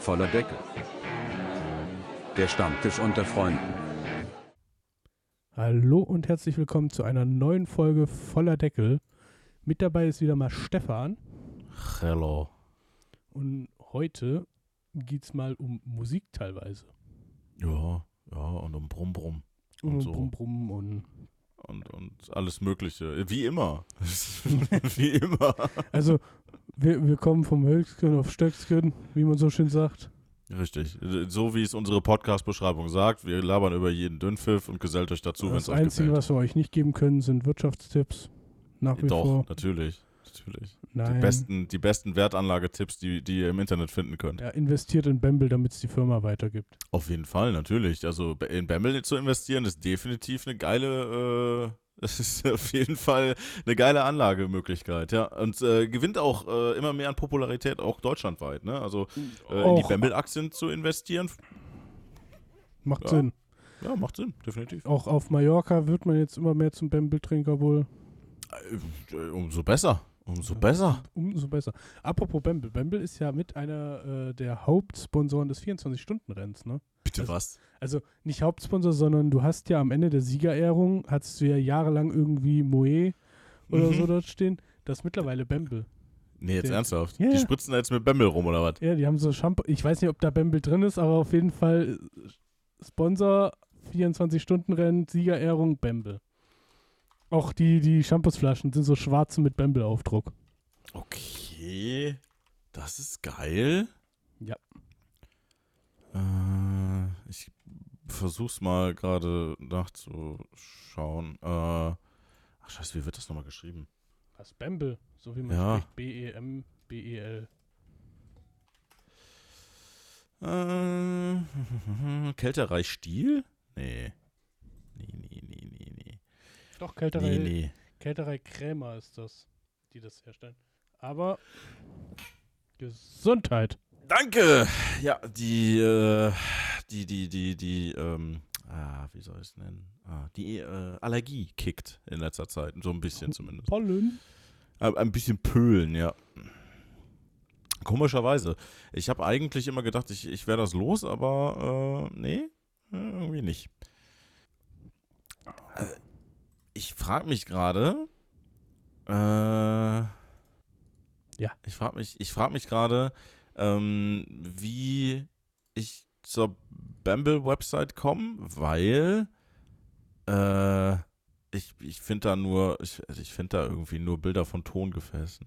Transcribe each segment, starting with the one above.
Voller Deckel. Der Stammtisch unter Freunden. Hallo und herzlich willkommen zu einer neuen Folge voller Deckel. Mit dabei ist wieder mal Stefan. Hello. Und heute geht es mal um Musik teilweise. Ja, ja, und um Brumm Brumm. Und, Und so. Brumm Brumm und Und, und alles Mögliche. Wie immer. Wie immer. also wir, wir kommen vom Höchstgen auf Stöcksken, wie man so schön sagt. Richtig. So wie es unsere Podcast-Beschreibung sagt. Wir labern über jeden Dünnpfiff und gesellt euch dazu, wenn es das euch Einzige, gefällt. was wir euch nicht geben können, sind Wirtschaftstipps. Nach wie Doch, vor. natürlich. Natürlich. Nein. Die besten, die besten Wertanlagetipps, die, die ihr im Internet finden könnt. Ja, investiert in Bamble, damit es die Firma weitergibt. Auf jeden Fall, natürlich. Also in Bamble zu investieren ist definitiv eine geile, äh, ist auf jeden Fall eine geile Anlagemöglichkeit, ja. Und äh, gewinnt auch äh, immer mehr an Popularität, auch deutschlandweit, ne? Also äh, in die Bamble-Aktien zu investieren, Macht Ja. Sinn. ja, macht Sinn, definitiv. Auch auf Mallorca wird man jetzt immer mehr zum Bamble-Trinker wohl. Äh, umso besser, umso besser. Umso besser. Apropos Bamble. Bamble ist ja mit einer äh, der Hauptsponsoren des 24-Stunden-Renns, ne? Bitte Also- was? Also nicht Hauptsponsor, sondern du hast ja am Ende der Siegerehrung, hattest du ja jahrelang irgendwie Moe oder Mhm. so dort stehen. Das ist mittlerweile Bamble. Nee, jetzt Der- ernsthaft? Ja, die spritzen da jetzt mit Bamble rum, oder was? Ja, die haben so Shampoo. Ich weiß nicht, ob da Bamble drin ist, aber auf jeden Fall Sponsor 24-Stunden-Rennen, Siegerehrung, Bamble. Auch die, die Shampoosflaschen sind so schwarze mit Bamble-Aufdruck. Okay, das ist geil. Ja. Äh, ich versuch's mal gerade nachzuschauen. Äh, ach scheiße, wie wird das nochmal geschrieben? Was Bamble, so wie man Ja. spricht. B-E-M, B-E-L. Äh, Kälterei Stiel? Nee, nee, nee, nee. Doch, Kälterei, Nee, nee. Kälterei Krämer ist das, die das herstellen. Aber Gesundheit. Danke! Ja, die, äh, die, die, die, die, ähm, ah, wie soll ich es nennen? Ah, die äh, Allergie kickt in letzter Zeit, so ein bisschen zumindest. Pollen. Ein ein bisschen pölen, ja. Komischerweise. Ich habe eigentlich immer gedacht, ich, ich wäre das los, aber äh, nee, äh, irgendwie nicht. Ich frage mich gerade. Äh, Ja. Ich frage mich, ich frag mich gerade, ähm, wie ich zur Bamble-Website komme, weil äh, ich, ich finde da nur, ich, also ich finde da irgendwie nur Bilder von Tongefäßen.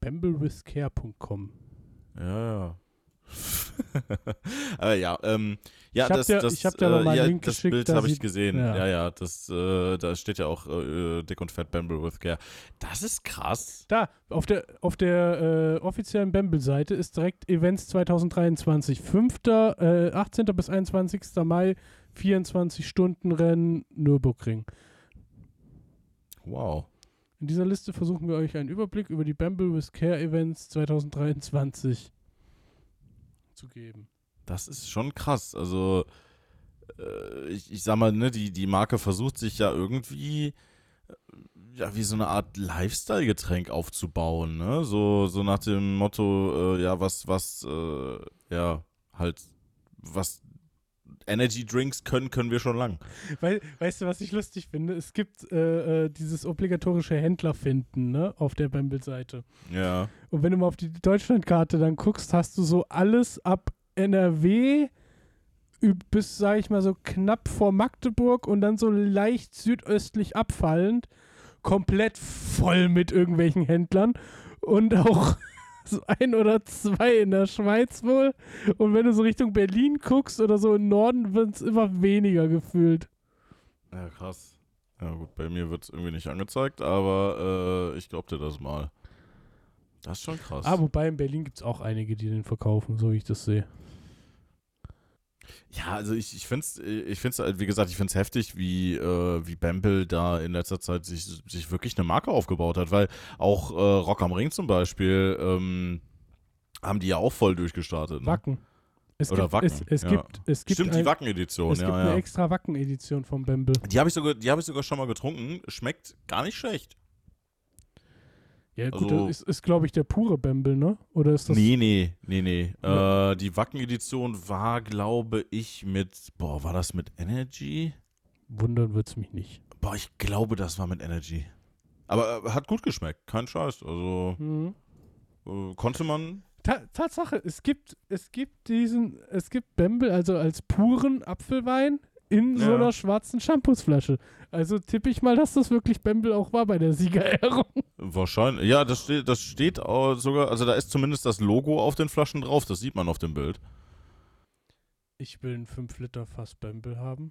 Bamblewithcare.com. Ja, ja. Aber ja, ähm, ja, Ich hab das, dir- das, ich hab dir äh, mal einen ja, Link das geschickt, Bild da habe ich gesehen. ja. Ja, ja, das, äh, da steht ja auch äh, dick und fett Bamble with Care. Das ist krass. Da, auf der, auf der äh, offiziellen Bamble-Seite ist direkt Events 2023. 5., äh, 18. bis 21. Mai, 24-Stunden-Rennen Nürburgring. Wow. In dieser Liste versuchen wir euch einen Überblick über die Bamble with Care Events 2023 zu geben. Das ist schon krass. Also, äh, ich, ich sag mal, ne, die, die Marke versucht sich ja irgendwie äh, ja, wie so eine Art Lifestyle-Getränk aufzubauen, ne? So, so nach dem Motto, äh, ja, was, was, äh, ja, halt, was Energy Drinks können, können wir schon lang. Weil, weißt du, was ich lustig finde? Es gibt äh, äh, dieses obligatorische Händlerfinden ne, auf der Bamble-Seite. Ja. Und wenn du mal auf die Deutschlandkarte dann guckst, hast du so alles ab NRW bis, sag ich mal, so knapp vor Magdeburg und dann so leicht südöstlich abfallend, komplett voll mit irgendwelchen Händlern und auch so ein oder zwei in der Schweiz wohl. Und wenn du so Richtung Berlin guckst oder so im Norden, wird es immer weniger gefühlt. Ja, krass. Ja, gut, bei mir wird es irgendwie nicht angezeigt, aber äh, ich glaub dir das mal. Das ist schon krass. Ah, wobei in Berlin gibt es auch einige, die den verkaufen, so wie ich das sehe. Ja, also ich, ich finde es, ich find's, halt, wie gesagt, ich finde es heftig, wie, äh, wie Bamble da in letzter Zeit sich, sich wirklich eine Marke aufgebaut hat, weil auch äh, Rock am Ring zum Beispiel ähm, haben die ja auch voll durchgestartet. Ne? Wacken. Es Oder gibt, Wacken, Es, es ja. gibt, es gibt, Stimmt, ein, die Wacken-Edition, es gibt ja, eine ja. extra Wacken-Edition vom Bamble. Die habe ich, sogar- die hab ich sogar schon mal getrunken. Schmeckt gar nicht schlecht. Ja, gut, Also- das ist, ist glaube ich, der pure Bamble, ne? Oder ist das. nee, nee, nee, nee. Ja. Äh, die Wacken-Edition war, glaube ich, mit, boah, war das mit Energy? Wundern wird's mich nicht. Boah, ich glaube, das war mit Energy. Aber äh, hat gut geschmeckt, kein Scheiß. Also Mhm. äh, konnte man. Ta Tatsache, es gibt, es gibt diesen, es gibt Bamble, also als puren Apfelwein in so Ja. einer schwarzen Shampoosflasche. Also tippe ich mal, dass das wirklich Bamble auch war bei der Siegerehrung. Wahrscheinlich. Ja, das steht, das steht sogar, also da ist zumindest das Logo auf den Flaschen drauf, das sieht man auf dem Bild. Ich will ein 5 Liter Fass Bamble haben.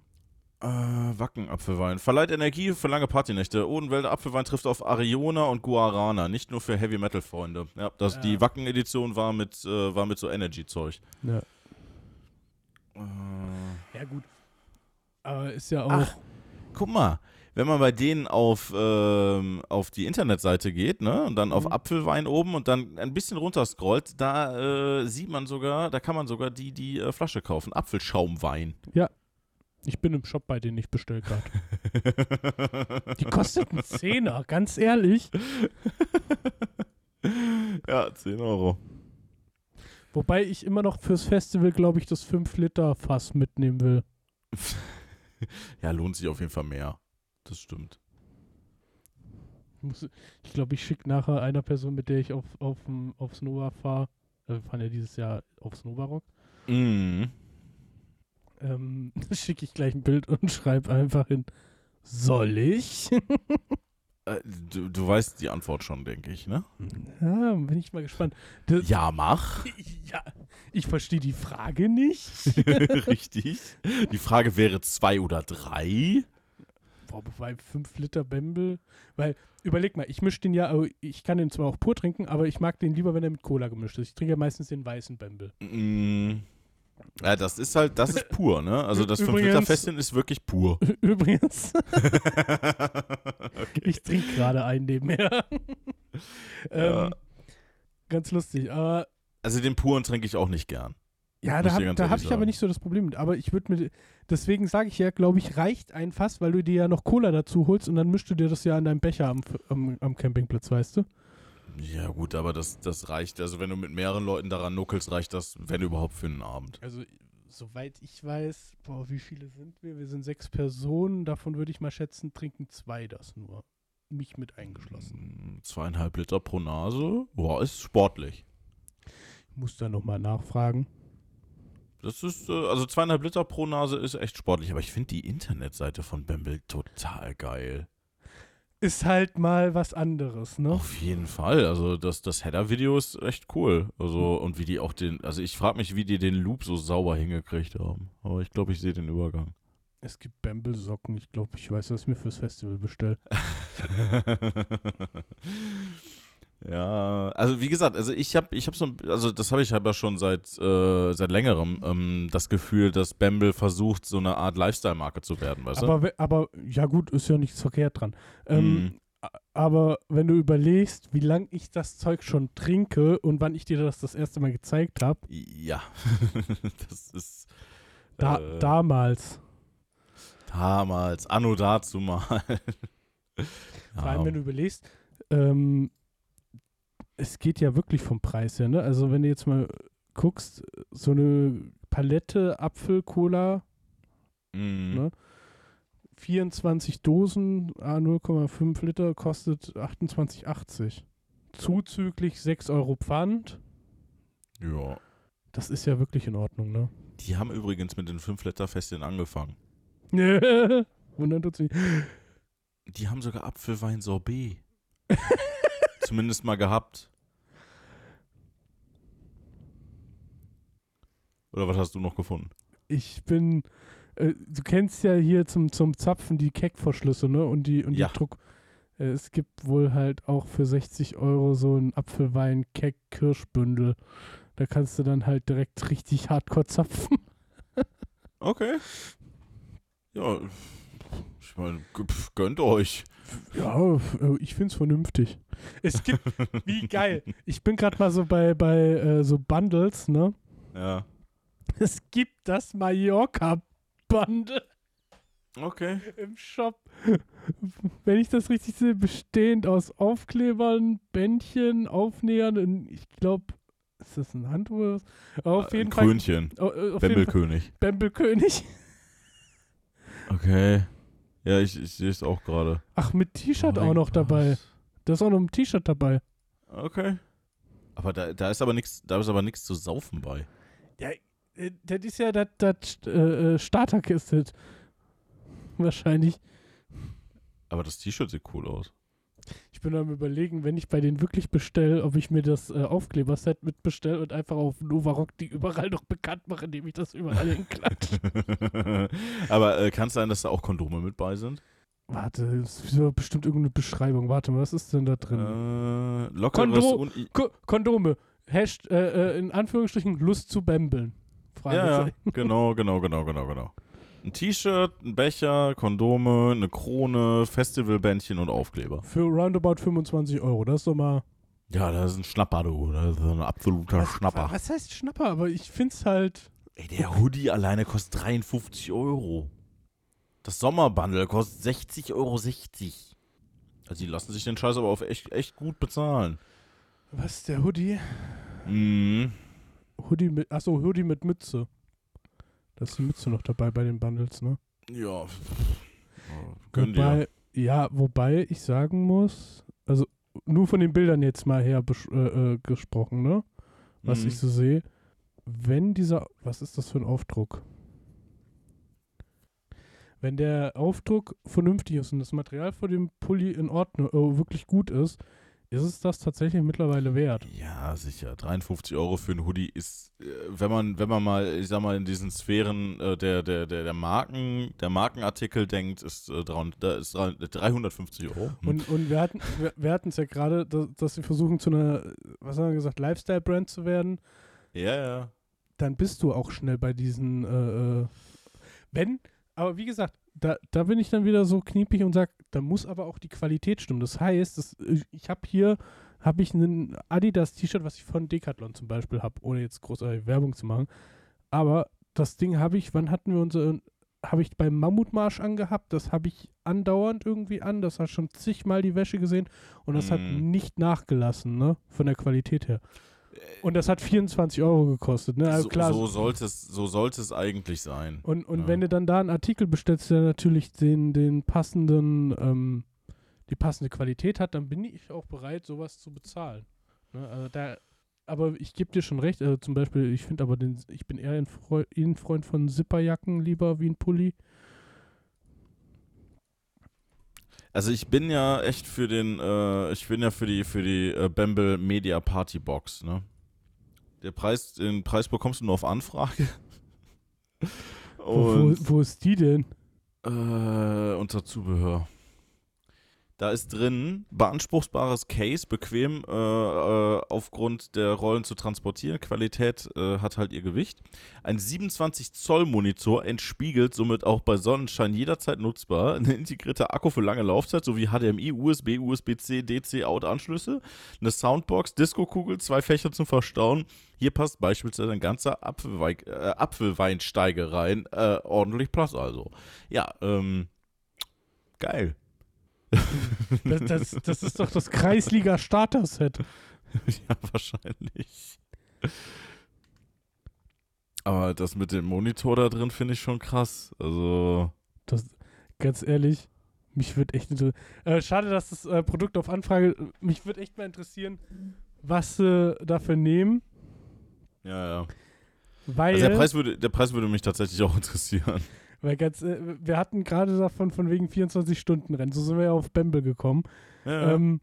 Äh, Wacken-Apfelwein. Verleiht Energie für lange Partynächte. Odenwälder Apfelwein trifft auf Ariona und Guarana, nicht nur für Heavy-Metal-Freunde. Ja, das, Ja. die Wacken-Edition war mit, äh, war mit so Energy-Zeug. Ja. Äh, Ja, gut. Aber ist ja auch. Ach. guck mal, wenn man bei denen auf, ähm, auf die Internetseite geht, ne, und dann auf Mhm. Apfelwein oben und dann ein bisschen runter scrollt, da äh, sieht man sogar, da kann man sogar die, die äh, Flasche kaufen. Apfelschaumwein. Ich bin im Shop bei denen ich bestelle gerade. Die kostet einen Zehner, ganz ehrlich. ja, 10 Euro. Wobei ich immer noch fürs Festival, glaube ich, das 5 Liter Fass mitnehmen will. Ja, lohnt sich auf jeden Fall mehr. Das stimmt. Ich glaube, ich schicke nachher einer Person, mit der ich auf, auf, aufs Nova fahre. Äh, wir fahren ja dieses Jahr aufs Nova Rock. Mhm. Ähm, schicke ich gleich ein Bild und schreibe einfach hin. Soll ich? Äh, du, du weißt die Antwort schon, denke ich, ne? ja, bin ich mal gespannt. Das, Ja, mach. ja, ich verstehe die Frage nicht. Richtig. Die Frage wäre zwei oder drei. Boah, wobei 5 Liter Bembel. Weil, überleg mal, ich mische den ja, also ich kann den zwar auch pur trinken, aber ich mag den lieber, wenn er mit Cola gemischt ist. Ich trinke ja meistens den weißen Bembel. Mm. Ja, das ist halt, das ist pur, ne? Also das Übrigens- 5-Liter-Festchen ist wirklich pur. Übrigens, okay. ich trinke gerade einen nebenher. Ja. ähm, ganz lustig. Aber Also den puren trinke ich auch nicht gern. ja, Muss da habe hab ich aber nicht so das Problem mit. Aber ich würde mir, deswegen sage ich ja, glaube ich, reicht ein Fass, weil du dir ja noch Cola dazu holst und dann mischst du dir das ja an deinem Becher am, am, am Campingplatz, weißt du? Ja gut, aber das, das reicht. Also wenn du mit mehreren Leuten daran nuckelst, reicht das, wenn überhaupt, für einen Abend. Also, soweit ich weiß, boah, wie viele sind wir? Wir sind sechs Personen. Davon würde ich mal schätzen, trinken zwei das nur. Mich mit eingeschlossen. Mm, Zweieinhalb Liter pro Nase, boah, ist sportlich. Muss da nochmal nachfragen. Das ist, äh, also zweieinhalb Liter pro Nase ist echt sportlich, aber ich finde die Internetseite von Bamble total geil. Ist halt mal was anderes, ne? Auf jeden Fall. Also das, das Header-Video ist echt cool. Also und wie die auch den, also ich frage mich, wie die den Loop so sauber hingekriegt haben. Aber ich glaube, ich sehe den Übergang. Es gibt Bamble-Socken. Ich glaube, ich weiß, was ich mir fürs Festival bestelle. ja, also wie gesagt, also ich habe, ich habe so, ein- also das habe ich aber schon seit äh, seit längerem ähm, das Gefühl, dass Bamble versucht, so eine Art Lifestyle-Marke zu werden, weißt du? Aber, we- aber, ja gut, ist ja nichts verkehrt dran. Ähm, a- Aber wenn du überlegst, wie lange ich das Zeug schon trinke und wann ich dir das das erste Mal gezeigt habe, Ja, das ist da, äh, damals. damals, anno dazu mal. Vor allem, wenn du überlegst, ähm, es geht ja wirklich vom Preis her, ne? Also wenn du jetzt mal guckst, so eine Palette Apfel-Cola, Mhm. ne? 24 Dosen, A 0,5 Liter, kostet 28,80. Zuzüglich 6 Euro Pfand. Ja. Das ist ja wirklich in Ordnung, ne? Die haben übrigens mit den 5-Liter-Festchen angefangen. Wundert uns nicht. Die haben sogar Apfelwein-Sorbet. Zumindest mal gehabt. Oder was hast du noch gefunden? Ich bin, äh, du kennst ja hier zum, zum Zapfen die Keckverschlüsse, ne? Und die, und Ja. die Druck. Äh, es gibt wohl halt auch für 60 Euro so ein Apfelwein-Keck-Kirschbündel. Da kannst du dann halt direkt richtig hardcore zapfen. Okay. Ja, ich meine, gönnt euch. Ja, äh, ich find's vernünftig. Es gibt, wie geil. Ich bin gerade mal so bei, bei äh, so Bundles, ne? Ja. Es gibt das Mallorca-Bundle. Okay. im Shop. Wenn ich das richtig sehe, bestehend aus Aufklebern, Bändchen, Aufnähern und ich glaube, ist das ein Handtuch? Auf jeden Ein Fall. Krönchen. Oh, äh, Bembelkönig. Bembelkönig. Okay. Ja, ich, ich sehe es auch gerade. Ach, mit T-Shirt Oh auch noch dabei. Gott. Da ist auch noch ein T-Shirt dabei. Okay. Aber da, da ist aber nichts, da ist aber nichts zu saufen bei. Ja, äh, das ist ja das, das äh, äh, Starterkiste. Wahrscheinlich. Aber das T-Shirt sieht cool aus. Ich bin am überlegen, wenn ich bei denen wirklich bestelle, ob ich mir das äh, Aufkleberset mitbestelle und einfach auf Novarock die überall noch bekannt mache, indem ich das überall hinklatsche. aber äh, kann es sein, dass da auch Kondome mit bei sind? Warte, das ist bestimmt irgendeine Beschreibung. Warte mal, was ist denn da drin? Äh, lockeres Kondo- Ko Kondome. Hasht, äh, äh, in Anführungsstrichen Lust zu bämbeln. Ja, ja, genau, genau, genau, genau, genau. Ein T-Shirt, ein Becher, Kondome, eine Krone, Festivalbändchen und Aufkleber. Für roundabout 25 Euro. Das ist doch mal. Ja, das ist ein Schnapper, du. Das ist ein absoluter Schnapper. Was heißt Schnapper? Aber ich find's halt. Ey, der Hoodie alleine kostet 53 Euro. Das Sommerbundle kostet 60,60 Euro. Also die lassen sich den Scheiß aber auf echt, echt gut bezahlen. Was ist der Hoodie? Mhm. Hoodie mit. Achso, Hoodie mit Mütze. Da ist die Mütze noch dabei bei den Bundles, ne? Ja. Gönn dir. Wobei, ja, wobei ich sagen muss, also nur von den Bildern jetzt mal her äh, äh, gesprochen, ne? Was Mhm. ich so sehe. Wenn dieser, was ist das für ein Aufdruck? Wenn der Aufdruck vernünftig ist und das Material vor dem Pulli in Ordnung, äh, wirklich gut ist, ist es das tatsächlich mittlerweile wert. Ja, sicher. 53 Euro für einen Hoodie ist, äh, wenn man, wenn man mal, ich sag mal, in diesen Sphären äh, der, der, der, der Marken, der Markenartikel denkt, ist, äh, 300, da ist 350 Euro. Und, und wir hatten wir, wir hatten es ja gerade, dass, sie versuchen zu einer, was haben wir gesagt, Lifestyle-Brand zu werden. ja, ja. dann bist du auch schnell bei diesen, äh, äh, wenn, aber wie gesagt, da, da bin ich dann wieder so kniepig und sage, da muss aber auch die Qualität stimmen. Das heißt, das, ich habe hier, habe ich ein Adidas-T-Shirt, was ich von Decathlon zum Beispiel habe, ohne jetzt großartig Werbung zu machen. Aber das Ding habe ich, wann hatten wir unsere, habe ich beim Mammutmarsch angehabt, das habe ich andauernd irgendwie an, das hat schon zigmal die Wäsche gesehen und das hat Mhm. nicht nachgelassen, ne, von der Qualität her. Und das hat 24 Euro gekostet, ne? Also so, klar, so, sollte es, so sollte es eigentlich sein. und, und Ja. wenn du dann da einen Artikel bestellst, der natürlich den, den passenden, ähm, die passende Qualität hat, dann bin ich auch bereit, sowas zu bezahlen. Ne? Also da, aber ich gebe dir schon recht, also zum Beispiel, ich finde aber den, ich bin eher ein Freu ein Freund von Zipperjacken lieber wie ein Pulli. Also ich bin ja echt für den, äh, ich bin ja für die, für die äh, Bamble Media Party Box, ne? Der Preis, den Preis bekommst du nur auf Anfrage. Wo, wo, wo ist die denn? äh, unter Zubehör. Da ist drin beanspruchsbares Case, bequem äh, äh, aufgrund der Rollen zu transportieren. Qualität äh, hat halt ihr Gewicht. Ein 27 Zoll Monitor entspiegelt somit auch bei Sonnenschein jederzeit nutzbar. Ein integrierter Akku für lange Laufzeit sowie HDMI, USB, USB-C, DC-Out-Anschlüsse. Eine Soundbox, Disco-Kugel, zwei Fächer zum Verstauen. Hier passt beispielsweise ein ganzer Apfelwein, äh, Apfelweinsteige rein. Äh, ordentlich Platz also. Ja, ähm, geil. Das, das, das ist doch das Kreisliga-Starter-Set. ja, wahrscheinlich. Aber das mit dem Monitor da drin finde ich schon krass. Also, Das, ganz ehrlich, mich würde echt interessieren. Äh, schade, dass das äh, Produkt auf Anfrage, mich würde echt mal interessieren, was sie dafür nehmen. ja, ja. Weil, Also der Preis würde, der Preis würde mich tatsächlich auch interessieren. Weil ganz, äh, wir hatten gerade davon von wegen 24-Stunden-Rennen, so sind wir ja auf Bamble gekommen. Ja, Ähm,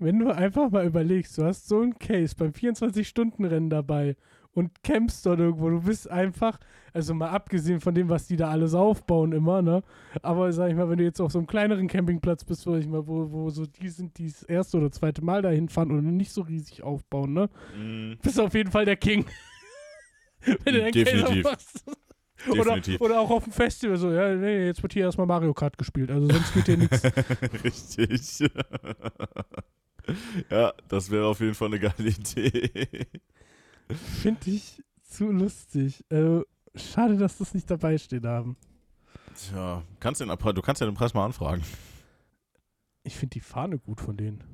wenn du einfach mal überlegst, du hast so ein Case beim 24-Stunden-Rennen dabei und campst dort irgendwo, du bist einfach, also mal abgesehen von dem, was die da alles aufbauen immer, ne? Aber sag ich mal, wenn du jetzt auf so einem kleineren Campingplatz bist, sag ich mal, wo, wo so die sind, die das erste oder zweite Mal dahin fahren und nicht so riesig aufbauen, ne? Mhm. Bist auf jeden Fall der King. wenn du deinen Case Definitiv. aufmachst. Oder, Definitiv. oder auch auf dem Festival so, ja, nee, jetzt wird hier erstmal Mario Kart gespielt, also sonst geht hier nichts. Richtig. ja, das wäre auf jeden Fall eine geile Idee. Finde ich zu lustig. Äh, schade, dass das nicht dabei stehen haben. Tja, kannst den, du kannst ja den Preis mal anfragen. Ich finde die Fahne gut von denen.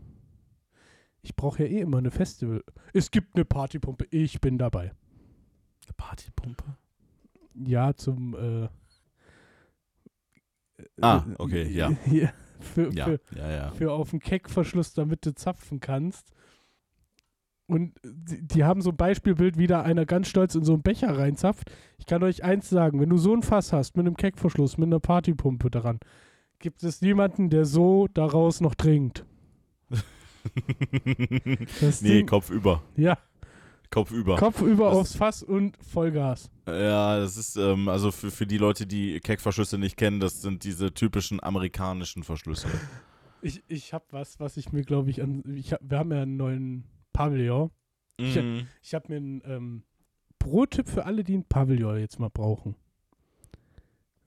Ich brauche ja eh immer eine Festival. Es gibt eine Partypumpe. Ich bin dabei. Eine Partypumpe? Ja, zum. Äh, Ah, äh, okay, ja. ja für, Ja, für, ja, ja. für auf den Keckverschluss, damit du zapfen kannst. Und die, die haben so ein Beispielbild, wie da einer ganz stolz in so einen Becher reinzapft. Ich kann euch eins sagen, wenn du so ein Fass hast, mit einem Keckverschluss, mit einer Partypumpe daran, gibt es niemanden, der so daraus noch trinkt. Nee, Ding- Kopf über. Ja, Kopf über. Kopf über Das- aufs Fass und Vollgas. Ja, das ist, ähm, also für, für die Leute, die Keckverschlüsse nicht kennen, das sind diese typischen amerikanischen Verschlüsse. Ich, ich habe was, was ich mir, glaube ich, an. Ich hab, wir haben ja einen neuen Pavillon. Ich- Mhm. Ich habe mir einen ähm, Pro-Tipp für alle, die einen Pavillon jetzt mal brauchen.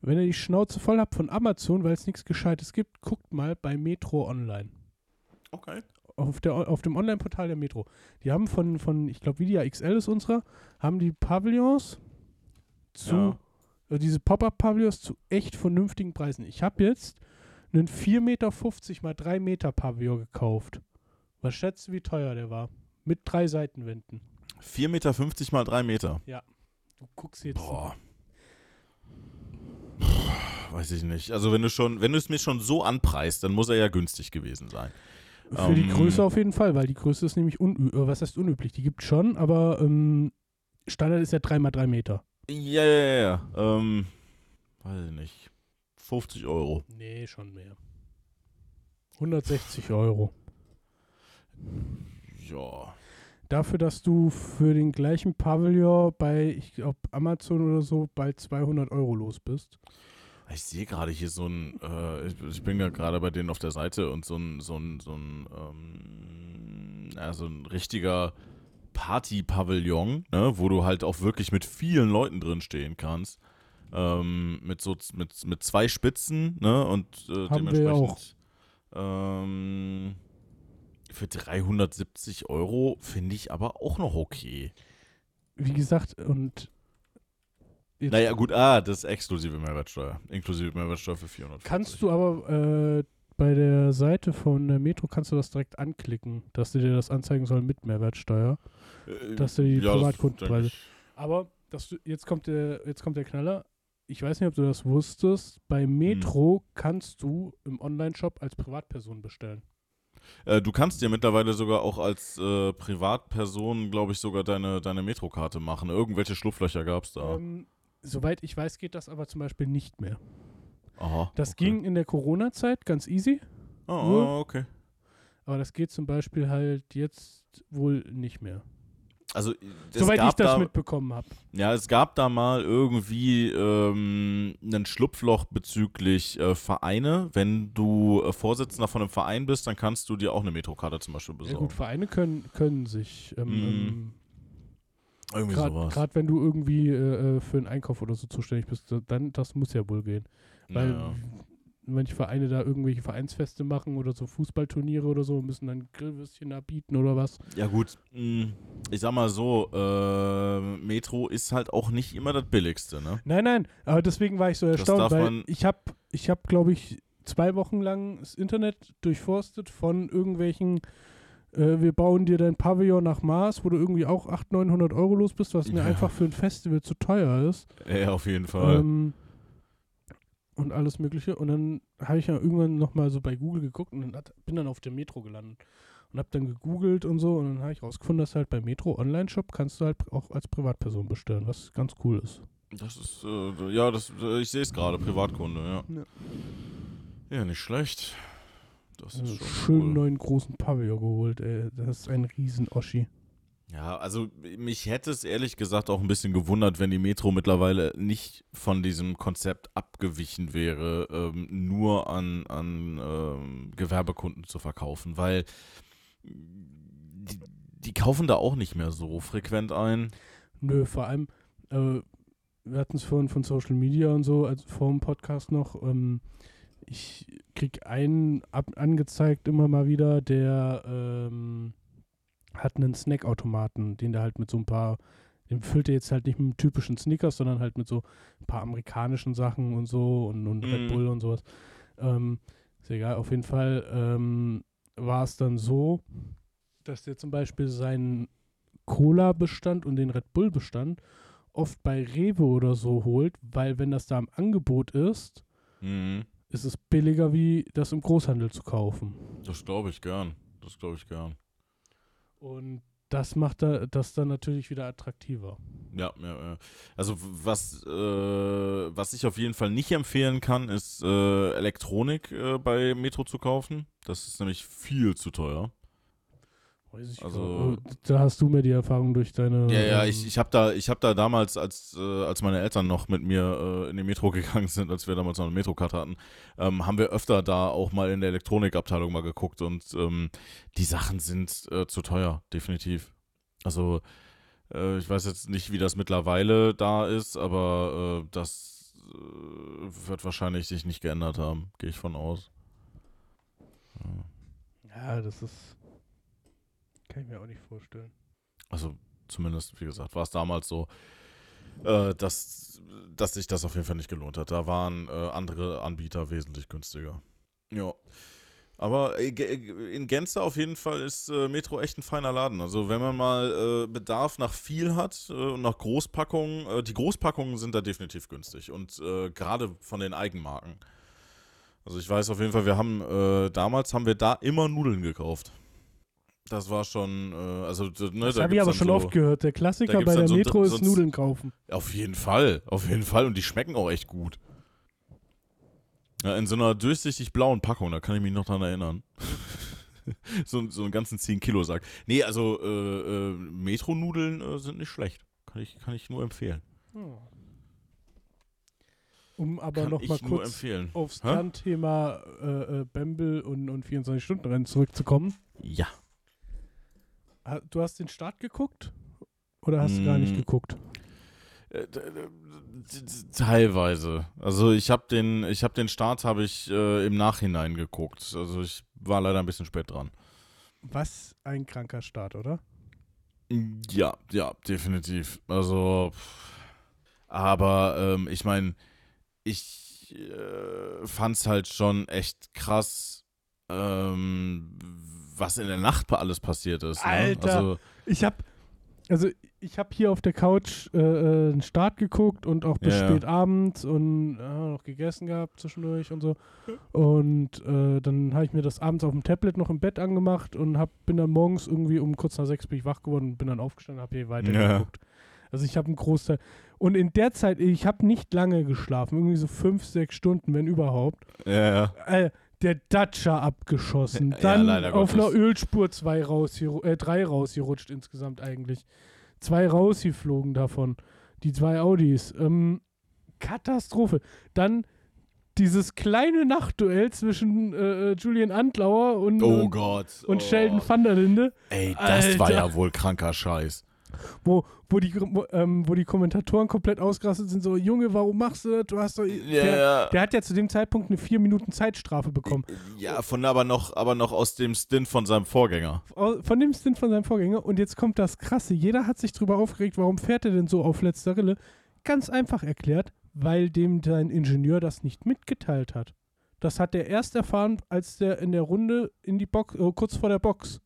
Wenn ihr die Schnauze voll habt von Amazon, weil es nichts Gescheites gibt, guckt mal bei Metro Online. Okay. Auf, der, auf dem Online-Portal der Metro. Die haben von, von ich glaube, Vidia XL ist unserer, haben die Pavillons zu, Ja. äh, diese Pop-Up-Pavillons zu echt vernünftigen Preisen. Ich habe jetzt einen 4,50 Meter mal 3 Meter Pavillon gekauft. Was schätzt du, wie teuer der war? Mit drei Seitenwänden. 4,50 Meter mal 3 Meter. Du guckst jetzt. Boah. Weiß ich nicht. Also wenn du schon, wenn du es mir schon so anpreist, dann muss er ja günstig gewesen sein. Für die Ähm, Größe auf jeden Fall, weil die Größe ist nämlich unüblich. Was heißt unüblich? Die gibt schon, aber ähm, Standard ist ja 3x3 Meter. Ja, ja, ja, ja. Ähm, weiß ich nicht. 50 Euro. Nee, schon mehr. 160 Euro. Ja. Dafür, dass du für den gleichen Pavillon bei, ich glaube, Amazon oder so bald 200 Euro los bist. Ich sehe gerade hier so ein, äh, ich, ich bin ja gerade bei denen auf der Seite und so ein, so ein, so ein, ähm, ja, so ein richtiger Party-Pavillon, ne, wo du halt auch wirklich mit vielen Leuten drin stehen kannst. Ähm, mit so mit, mit zwei Spitzen, ne? Und äh, Haben wir dementsprechend Ähm, für 370 Euro finde ich aber auch noch okay. Wie gesagt, und Naja, gut, ah, das ist exklusive Mehrwertsteuer. Inklusive Mehrwertsteuer für 400. kannst du aber äh, bei der Seite von der Metro kannst du das direkt anklicken, dass sie dir das anzeigen soll mit Mehrwertsteuer. dass du die Privatkundenpreise- Aber dass du, jetzt kommt der, jetzt kommt der Knaller. Ich weiß nicht, ob du das wusstest. Bei Metro kannst du im Online-Shop als Privatperson bestellen. Äh, du kannst dir mittlerweile sogar auch als äh, Privatperson, glaube ich, sogar deine, deine Metrokarte machen. Irgendwelche Schlupflöcher gab es da. Ähm, soweit ich weiß, geht das aber zum Beispiel nicht mehr. Aha. Das okay. ging in der Corona-Zeit ganz easy, Oh, nur- oh, okay. aber das geht zum Beispiel halt jetzt wohl nicht mehr. Also, es Soweit ich das da, mitbekommen habe. Ja, es gab da mal irgendwie ähm, ein Schlupfloch bezüglich äh, Vereine. Wenn du äh, Vorsitzender von einem Verein bist, dann kannst du dir auch eine Metrokarte zum Beispiel Ja besorgen. gut, Vereine können, können sich. Ähm, Mhm. Irgendwie sowas. Gerade wenn du irgendwie äh, äh, für einen Einkauf oder so zuständig bist, dann das muss ja wohl gehen. Weil Naja. manche Vereine da irgendwelche Vereinsfeste machen oder so Fußballturniere oder so, müssen dann Grillwürstchen da bieten oder was. Ja gut, mh, ich sag mal so, äh, Metro ist halt auch nicht immer das Billigste, ne? Nein, nein, aber deswegen war ich so erstaunt, weil ich habe, ich habe, glaube ich, zwei Wochen lang das Internet durchforstet von irgendwelchen, äh, wir bauen dir dein Pavillon nach Mars, wo du irgendwie auch 800, 900 Euro los bist, was mir Ja. einfach für ein Festival zu teuer ist. Ja, auf jeden Fall. Ähm, und alles Mögliche. Und dann habe ich ja irgendwann nochmal so bei Google geguckt und dann hat, bin dann auf der Metro gelandet. Und habe dann gegoogelt und so. Und dann habe ich rausgefunden, dass halt bei Metro Online-Shop kannst du halt auch als Privatperson bestellen, was ganz cool ist. Das ist, äh, ja, das, äh, ich sehe es gerade, Privatkunde, ja. Ja. Ja, nicht schlecht. Das ist Also schon schön cool. neuen großen Pavillon geholt, ey. Das ist ein riesen Oschi. Ja, also mich hätte es ehrlich gesagt auch ein bisschen gewundert, wenn die Metro mittlerweile nicht von diesem Konzept abgewichen wäre, ähm, nur an, an ähm, Gewerbekunden zu verkaufen, weil die, die kaufen da auch nicht mehr so frequent ein. Nö, vor allem, äh, wir hatten es vorhin von Social Media und so, also vor dem Podcast noch. Ähm, ich krieg einen ab angezeigt immer mal wieder, der ähm, hat einen Snackautomaten, den der halt mit so ein paar, den füllt er jetzt halt nicht mit typischen Sneakers, sondern halt mit so ein paar amerikanischen Sachen und so und, und Red Mhm. Bull und sowas. Ähm, ist egal, auf jeden Fall ähm, war es dann so, dass der zum Beispiel seinen Cola-Bestand und den Red Bull-Bestand oft bei Rewe oder so holt, weil wenn das da im Angebot ist, Mhm. Ist es billiger, wie das im Großhandel zu kaufen. Das glaube ich gern. Das glaube ich gern. Und das macht da, das dann natürlich wieder attraktiver. Ja, ja, ja. Also was, äh, was ich auf jeden Fall nicht empfehlen kann, ist äh, Elektronik äh, bei Metro zu kaufen. Das ist nämlich viel zu teuer. Also- da hast du mir die Erfahrung durch deine. Ja, ja, ähm, ich, ich habe da, ich hab da damals, als, äh, als meine Eltern noch mit mir äh, in die Metro gegangen sind, als wir damals noch eine Metrokarte hatten, ähm, haben wir öfter da auch mal in der Elektronikabteilung mal geguckt und ähm, die Sachen sind äh, zu teuer, definitiv. Also äh, ich weiß jetzt nicht, wie das mittlerweile da ist, aber äh, das äh, wird wahrscheinlich sich nicht geändert haben, gehe ich von aus. Ja, das ist. Kann ich mir auch nicht vorstellen. Also zumindest, wie gesagt, war es damals so, äh, dass, dass sich das auf jeden Fall nicht gelohnt hat. Da waren äh, andere Anbieter wesentlich günstiger. Ja. Aber äh, ge- in Gänze auf jeden Fall ist äh, Metro echt ein feiner Laden. Also wenn man mal äh, Bedarf nach viel hat äh, und nach Großpackungen, äh, die Großpackungen sind da definitiv günstig und äh, gerade von den Eigenmarken. Also ich weiß auf jeden Fall, wir haben äh, damals haben wir da immer Nudeln gekauft. Das war schon, äh, also ne, Das da habe ich aber schon so, oft gehört. Der Klassiker bei der so Metro ist Nudeln kaufen. Auf jeden Fall, auf jeden Fall und die schmecken auch echt gut. Ja, in so einer durchsichtig blauen Packung, da kann ich mich noch dran erinnern. so, so einen ganzen 10 Kilo Sack. Nee, also äh, äh, Metro-Nudeln äh, sind nicht schlecht. Kann ich, kann ich nur empfehlen. Um aber kann noch ich mal nur kurz aufs? Kernthema äh, äh, Bamble und, und 24-Stunden-Rennen zurückzukommen. Ja. Du hast den Start geguckt? Oder hast du gar nicht Mm. geguckt? Äh, Teilweise. Also ich habe den, ich habe den Start habe ich äh, im Nachhinein geguckt. Also ich war leider ein bisschen spät dran. Was ein kranker Start, oder? Ja, ja, definitiv. Also, aber ähm, ich meine, ich äh, fand's halt schon echt krass, ähm, was in der Nacht alles passiert ist. Ne? Alter. Also, Ich habe also ich habe hier auf der Couch äh, äh, einen Start geguckt und auch bis Ja, spät abends und äh, noch gegessen gehabt zwischendurch und so. Und äh, dann habe ich mir das abends auf dem Tablet noch im Bett angemacht und hab, bin dann morgens irgendwie um kurz nach sechs bin ich wach geworden und bin dann aufgestanden und habe hier weiter Ja. geguckt. Also ich habe einen Großteil. Und in der Zeit, ich habe nicht lange geschlafen, irgendwie so fünf, sechs Stunden, wenn überhaupt. ja, ja. Äh, der Dacia abgeschossen. Ja, Dann leider auf Gottes. einer Ölspur zwei rausgeru äh, drei rausgerutscht insgesamt eigentlich. Zwei rausgeflogen davon. Die zwei Audis. Ähm, Katastrophe. Dann dieses kleine Nachtduell zwischen äh, äh, Julian Antlauer und, Oh und, Gott. und oh. Sheldon van der Linde, Ey, das war Alter. ja wohl kranker Scheiß. Wo, wo, die, wo, ähm, wo die Kommentatoren komplett ausgerastet sind, so, Junge, warum machst du das? Du hast doch. Der, Ja, der hat ja zu dem Zeitpunkt eine vier Minuten Zeitstrafe bekommen. ja, von aber noch, aber noch aus dem Stint von seinem Vorgänger. Von dem Stint von seinem Vorgänger. Und jetzt kommt das Krasse. Jeder hat sich drüber aufgeregt, warum fährt er denn so auf letzter Rille? Ganz einfach erklärt, weil dem sein Ingenieur das nicht mitgeteilt hat. Das hat er erst erfahren, als der in der Runde in die Box, äh, kurz vor der Box,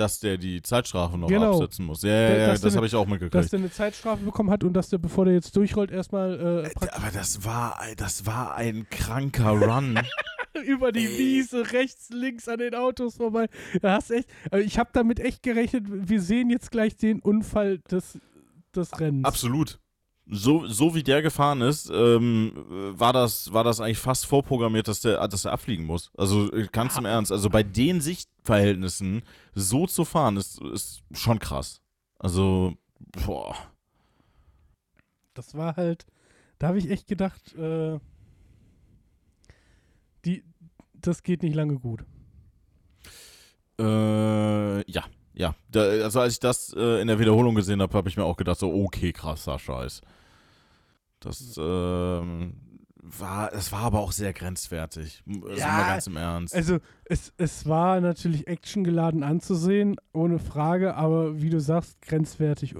Dass der die Zeitstrafe noch Genau. absetzen muss. Ja, ja, ja, dass das habe ich auch dass mitgekriegt. der eine Zeitstrafe bekommen hat und dass der, bevor der jetzt durchrollt, erstmal äh, praktisch Aber das war, das war ein kranker Run. über die Wiese rechts, links an den Autos vorbei. Da hast echt, also ich habe damit echt gerechnet, wir sehen jetzt gleich den Unfall des, des Rennens. Absolut. So, so wie der gefahren ist, ähm, war, das, war das eigentlich fast vorprogrammiert, dass der, dass der abfliegen muss. Also äh, ganz im Ernst. Also bei den Sichtverhältnissen so zu fahren, ist, ist schon krass. Also, boah. Das war halt, da habe ich echt gedacht, äh, die, das geht nicht lange gut. Äh, ja, ja. Da, also als ich das äh, in der Wiederholung gesehen habe, habe ich mir auch gedacht, so, okay, krasser Scheiß. Das ähm, war, das war aber auch sehr grenzwertig. Sind Ja, wir ganz im Ernst. Also es, es war natürlich actiongeladen anzusehen, ohne Frage, aber wie du sagst, grenzwertig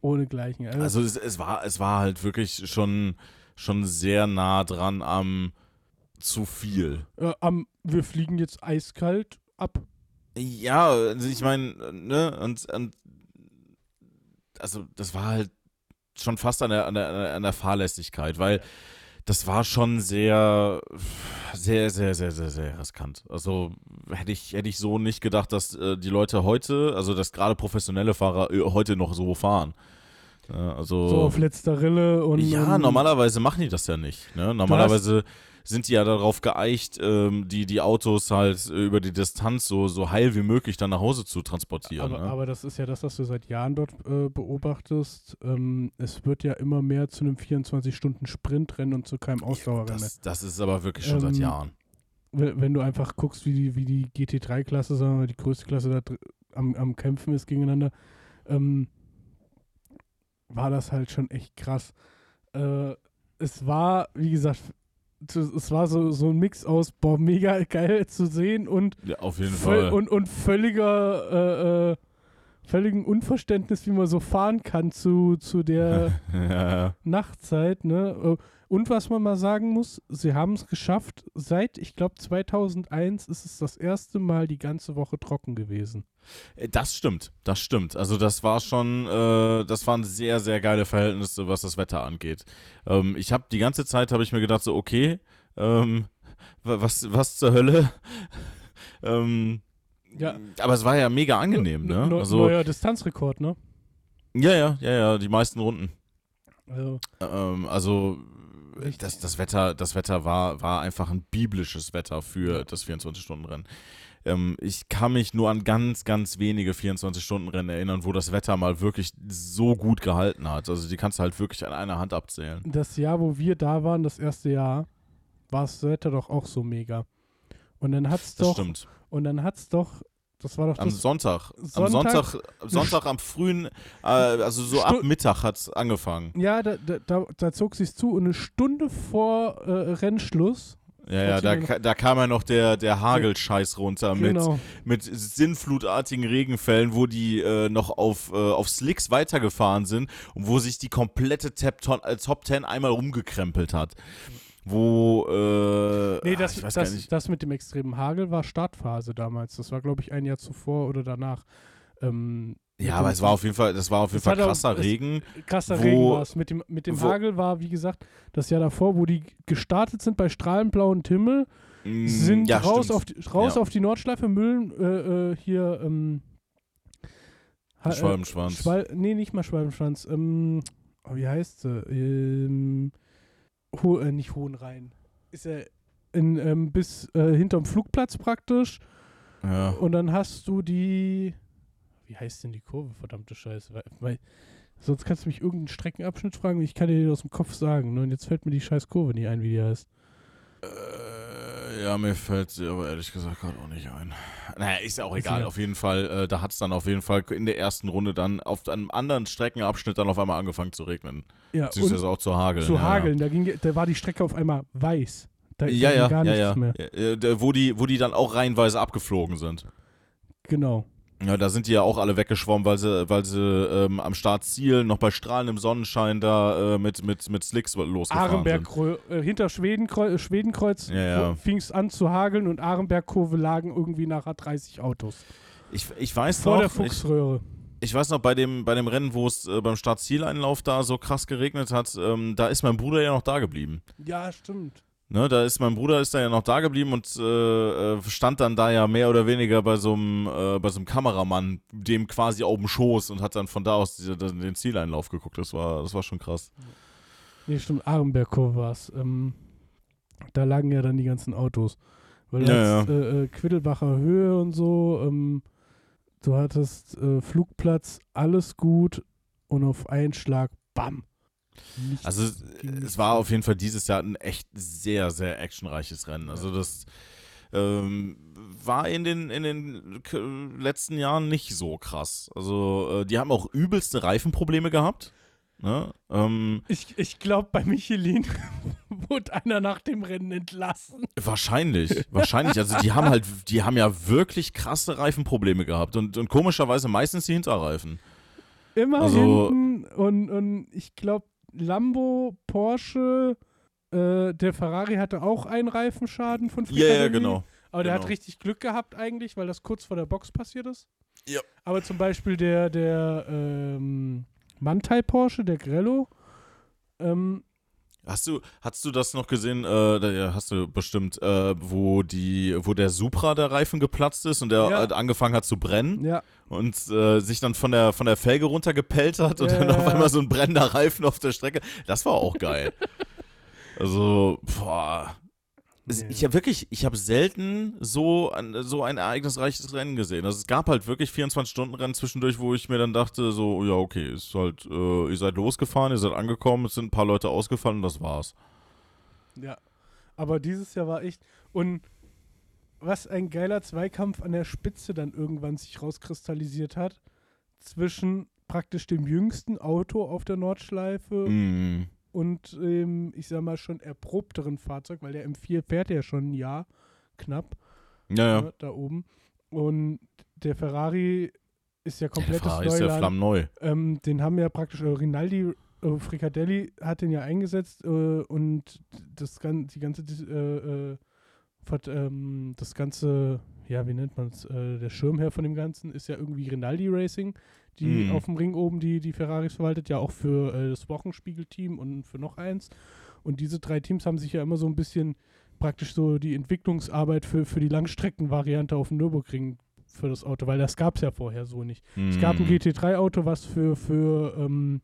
ohne Gleichen. Also, Also es, es, war, es war halt wirklich schon, schon sehr nah dran am zu viel. äh, am, wir fliegen jetzt eiskalt ab. Ja, also ich meine, ne, und, und also das war halt schon fast an der, an der, an der Fahrlässigkeit, weil das war schon sehr, sehr, sehr, sehr, sehr, sehr riskant. Also hätte ich, hätte ich so nicht gedacht, dass äh, die Leute heute, also dass gerade professionelle Fahrer äh, heute noch so fahren. Ja, also So auf letzter Rille und. ja, und, normalerweise machen die das ja nicht. Ne? Normalerweise sind die ja darauf geeicht, ähm, die, die Autos halt äh, über die Distanz so, so heil wie möglich dann nach Hause zu transportieren. Aber, ne? aber das ist ja das, was du seit Jahren dort äh, beobachtest. Ähm, es wird ja immer mehr zu einem 24-Stunden-Sprintrennen und zu keinem Ausdauerrennen. das, das ist aber wirklich schon seit Ähm, Jahren. Wenn du einfach guckst, wie die, wie die GT3-Klasse, sagen wir mal, die größte Klasse da am, am Kämpfen ist gegeneinander, ähm, war das halt schon echt krass. Äh, es war, wie gesagt, es war so, so ein Mix aus, boah, mega geil zu sehen und Ja, auf jeden Fall. Und, und völliger, äh, äh, völligen Unverständnis, wie man so fahren kann zu, zu der ja. Nachtzeit. Ne? Äh, Und was man mal sagen muss, sie haben es geschafft. Seit, ich glaube, 2001 ist es das erste Mal die ganze Woche trocken gewesen. Äh, Das stimmt, das stimmt. Also das war schon, äh, das waren sehr, sehr geile Verhältnisse, was das Wetter angeht. Ähm, ich habe die ganze Zeit, habe ich mir gedacht, so okay, ähm, wa- was, was zur Hölle? ähm, Ja. Aber es war ja mega angenehm, ne? Neu- Also, Neuer Distanzrekord, ne? ja, ja, ja, ja, die meisten Runden. Also, Ähm, also das, das Wetter, das Wetter war, war einfach ein biblisches Wetter für das 24-Stunden-Rennen. Ähm, ich kann mich nur an ganz, ganz wenige 24-Stunden-Rennen erinnern, wo das Wetter mal wirklich so gut gehalten hat. Also die kannst du halt wirklich an einer Hand abzählen. das Jahr, wo wir da waren, das erste Jahr, war das Wetter doch auch so mega. Und dann hat's Das doch, stimmt. Und dann hat's doch, das war doch Am das, Sonntag, am Sonntag- Sonntag, am Sonntag frühen, äh, also so ab Stu- Mittag hat es angefangen. ja, da, da, da, zog sich's zu und eine Stunde vor äh, Rennschluss, Ja, ja, da, ka- da kam ja noch der, der Hagelscheiß runter mit, genau, mit sinnflutartigen Regenfällen, wo die äh, noch auf, äh, auf Slicks weitergefahren sind und wo sich die komplette Top, äh, Top 10 einmal rumgekrempelt hat. Wo, äh, Nee, das, gar das, das mit dem extremen Hagel war Startphase damals. Das war, glaube ich, ein Jahr zuvor oder danach. Ähm, Ja, aber es war auf jeden Fall, das war auf jeden Fall auch- krasser es- Regen. krasser wo- Regen war es. Mit dem, mit dem wo- Hagel war, wie gesagt, das Jahr davor, wo die gestartet sind bei strahlend blauen Himmel, Mm, sind ja, raus, stimmt. auf die, raus Ja. auf die Nordschleife, Mühlen, äh, äh, hier, ähm, ha- äh, Schwalbenschwanz. Schwal nee, nicht mal Schwalbenschwanz. Ähm, oh, wie heißt sie? Ähm, Ho äh, nicht Hohenrhein. Ist er in, ähm, bis äh, hinterm Flugplatz praktisch. ja. Und dann hast du die. Wie heißt denn die Kurve, verdammte Scheiße? Weil, weil, sonst kannst du mich irgendeinen Streckenabschnitt fragen und ich kann dir den aus dem Kopf sagen. Ne? Und jetzt fällt mir die scheiß Kurve nicht ein, wie die heißt. Äh, ja, mir fällt sie aber ehrlich gesagt gerade auch nicht ein. Naja, ist ja auch egal. egal. Auf jeden Fall, äh, da hat es dann auf jeden Fall in der ersten Runde dann auf einem anderen Streckenabschnitt dann auf einmal angefangen zu regnen. Ja, Beziehungsweise auch zu hageln. zu ja, hageln. Da, ging, da war die Strecke auf einmal weiß. Da, Ja, ja, gar ja, nichts ja. mehr. ja. Äh, der- Wo die, wo die dann auch reihenweise abgeflogen sind. Genau. Ja, da sind die ja auch alle weggeschwommen, weil sie, weil sie ähm, am Startziel noch bei strahlendem Sonnenschein da äh, mit, mit, mit Slicks losgefahren Arenberg, sind. äh, hinter Schwedenkreuz, Schwedenkreuz Ja, ja. fing es an zu hageln und Arenberg-Kurve lagen irgendwie nachher 30 Autos. Ich, ich weiß Vor der noch, ich, Fuchsröhre. ich weiß noch, bei dem, bei dem Rennen, wo es äh, beim Startzieleinlauf da so krass geregnet hat, ähm, da ist mein Bruder ja noch da geblieben. Ja, stimmt. Ne, da ist mein Bruder ist da ja noch da geblieben und äh, äh, stand dann da ja mehr oder weniger bei so einem äh, bei so einem Kameramann, dem quasi auf dem Schoß und hat dann von da aus diese, den Zieleinlauf geguckt. Das war, das war schon krass. Nee, stimmt, Arenberg-Kurve war es. Ähm, da lagen ja dann die ganzen Autos. Weil du Ja, hattest, Äh, äh, Quiddelbacher Höhe und so, ähm, du hattest äh, Flugplatz, alles gut und auf einen Schlag, bam. Nichts Also es, war auf jeden Fall dieses Jahr ein echt sehr, sehr actionreiches Rennen. Also das ähm, war in den, in den letzten Jahren nicht so krass. Also äh, die haben auch übelste Reifenprobleme gehabt. Ne? Ähm, Ich, ich glaube, bei Michelin wurde einer nach dem Rennen entlassen. wahrscheinlich, wahrscheinlich. Also die haben halt, die haben ja wirklich krasse Reifenprobleme gehabt und, und komischerweise meistens die Hinterreifen. Immer Also- hinten und, und ich glaube, Lambo, Porsche, äh, der Ferrari hatte auch einen Reifenschaden von Ja, ja, Fricadelli. genau. Aber der genau. hat richtig Glück gehabt eigentlich, weil das kurz vor der Box passiert ist. Ja. Aber zum Beispiel der, der ähm, Mantai Porsche, der Grello, ähm, Hast du, hast du das noch gesehen? Äh, hast du bestimmt, äh, wo die, wo der Supra der Reifen geplatzt ist und der Ja. äh, angefangen hat zu brennen ja, und äh, sich dann von der von der Felge runtergepellt hat und Ja, dann auf einmal so ein brennender Reifen auf der Strecke. Das war auch geil. also, boah. Nee. Ich habe wirklich, ich habe selten so ein, so ein ereignisreiches Rennen gesehen. Also es gab halt wirklich 24-Stunden-Rennen zwischendurch, wo ich mir dann dachte, so, ja, okay, ist halt, äh, ihr seid losgefahren, ihr seid angekommen, es sind ein paar Leute ausgefallen und das war's. ja. Aber dieses Jahr war echt. Und was ein geiler Zweikampf an der Spitze dann irgendwann sich rauskristallisiert hat, zwischen praktisch dem jüngsten Auto auf der Nordschleife Mm. Und ähm, ich sag mal schon erprobteren Fahrzeug, weil der M4 fährt ja schon ein Jahr knapp Ja, ja. ne, da oben. Und der Ferrari ist ja Der komplettes Ferrari ist ja Neuland. flammneu. Ähm, den haben ja praktisch, äh, Rinaldi, äh, Fricadelli hat den ja eingesetzt äh, und das gan die ganze, äh, äh, ähm, das ganze, ja, wie nennt man es, äh, der Schirmherr von dem Ganzen ist ja irgendwie Rinaldi Racing, die Mhm. auf dem Ring oben die, die Ferraris verwaltet, ja auch für äh, das Wochenspiegel-Team und für noch eins. Und diese drei Teams haben sich ja immer so ein bisschen praktisch so die Entwicklungsarbeit für, für die Langstreckenvariante auf dem Nürburgring für das Auto, weil das gab es ja vorher so nicht. Es gab ein Mm. GT3-Auto, was für, für, ähm,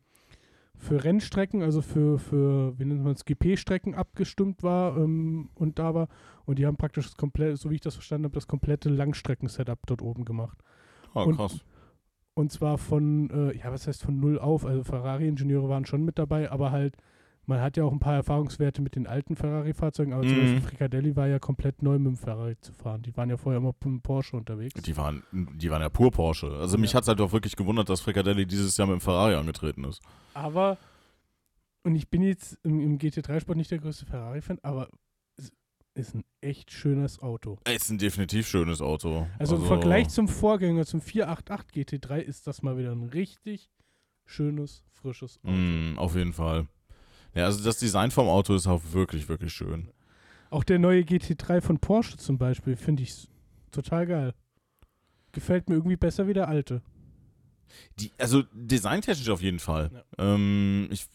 für Rennstrecken, also für, für wie nennt man es, GP-Strecken abgestimmt war ähm, und da war. Und die haben praktisch das komplette, so wie ich das verstanden habe, das komplette Langstrecken-Setup dort oben gemacht. Ah, und- krass. Und zwar von, äh, ja, was heißt von null auf? Also Ferrari-Ingenieure waren schon mit dabei, aber halt, man hat ja auch ein paar Erfahrungswerte mit den alten Ferrari-Fahrzeugen, aber zum Mhm. Beispiel Fricadelli war ja komplett neu mit dem Ferrari zu fahren. Die waren ja vorher immer mit Porsche unterwegs. Die waren, die waren ja pur Porsche. Also mich Ja. hat's halt auch wirklich gewundert, dass Fricadelli dieses Jahr mit dem Ferrari angetreten ist. Aber, und ich bin jetzt im, im GT3-Sport nicht der größte Ferrari-Fan, aber es ist ein echt schönes Auto. Ey, Ist ein definitiv schönes Auto. Also, im Vergleich zum Vorgänger, zum 488 GT3, ist das mal wieder ein richtig schönes, frisches Auto. Mm, auf jeden Fall. Ja, also das Design vom Auto ist auch wirklich, wirklich schön. Auch der neue GT3 von Porsche zum Beispiel finde ich total geil. Gefällt mir irgendwie besser wie der alte. Die, also designtechnisch auf jeden Fall. Ja. Ähm, ich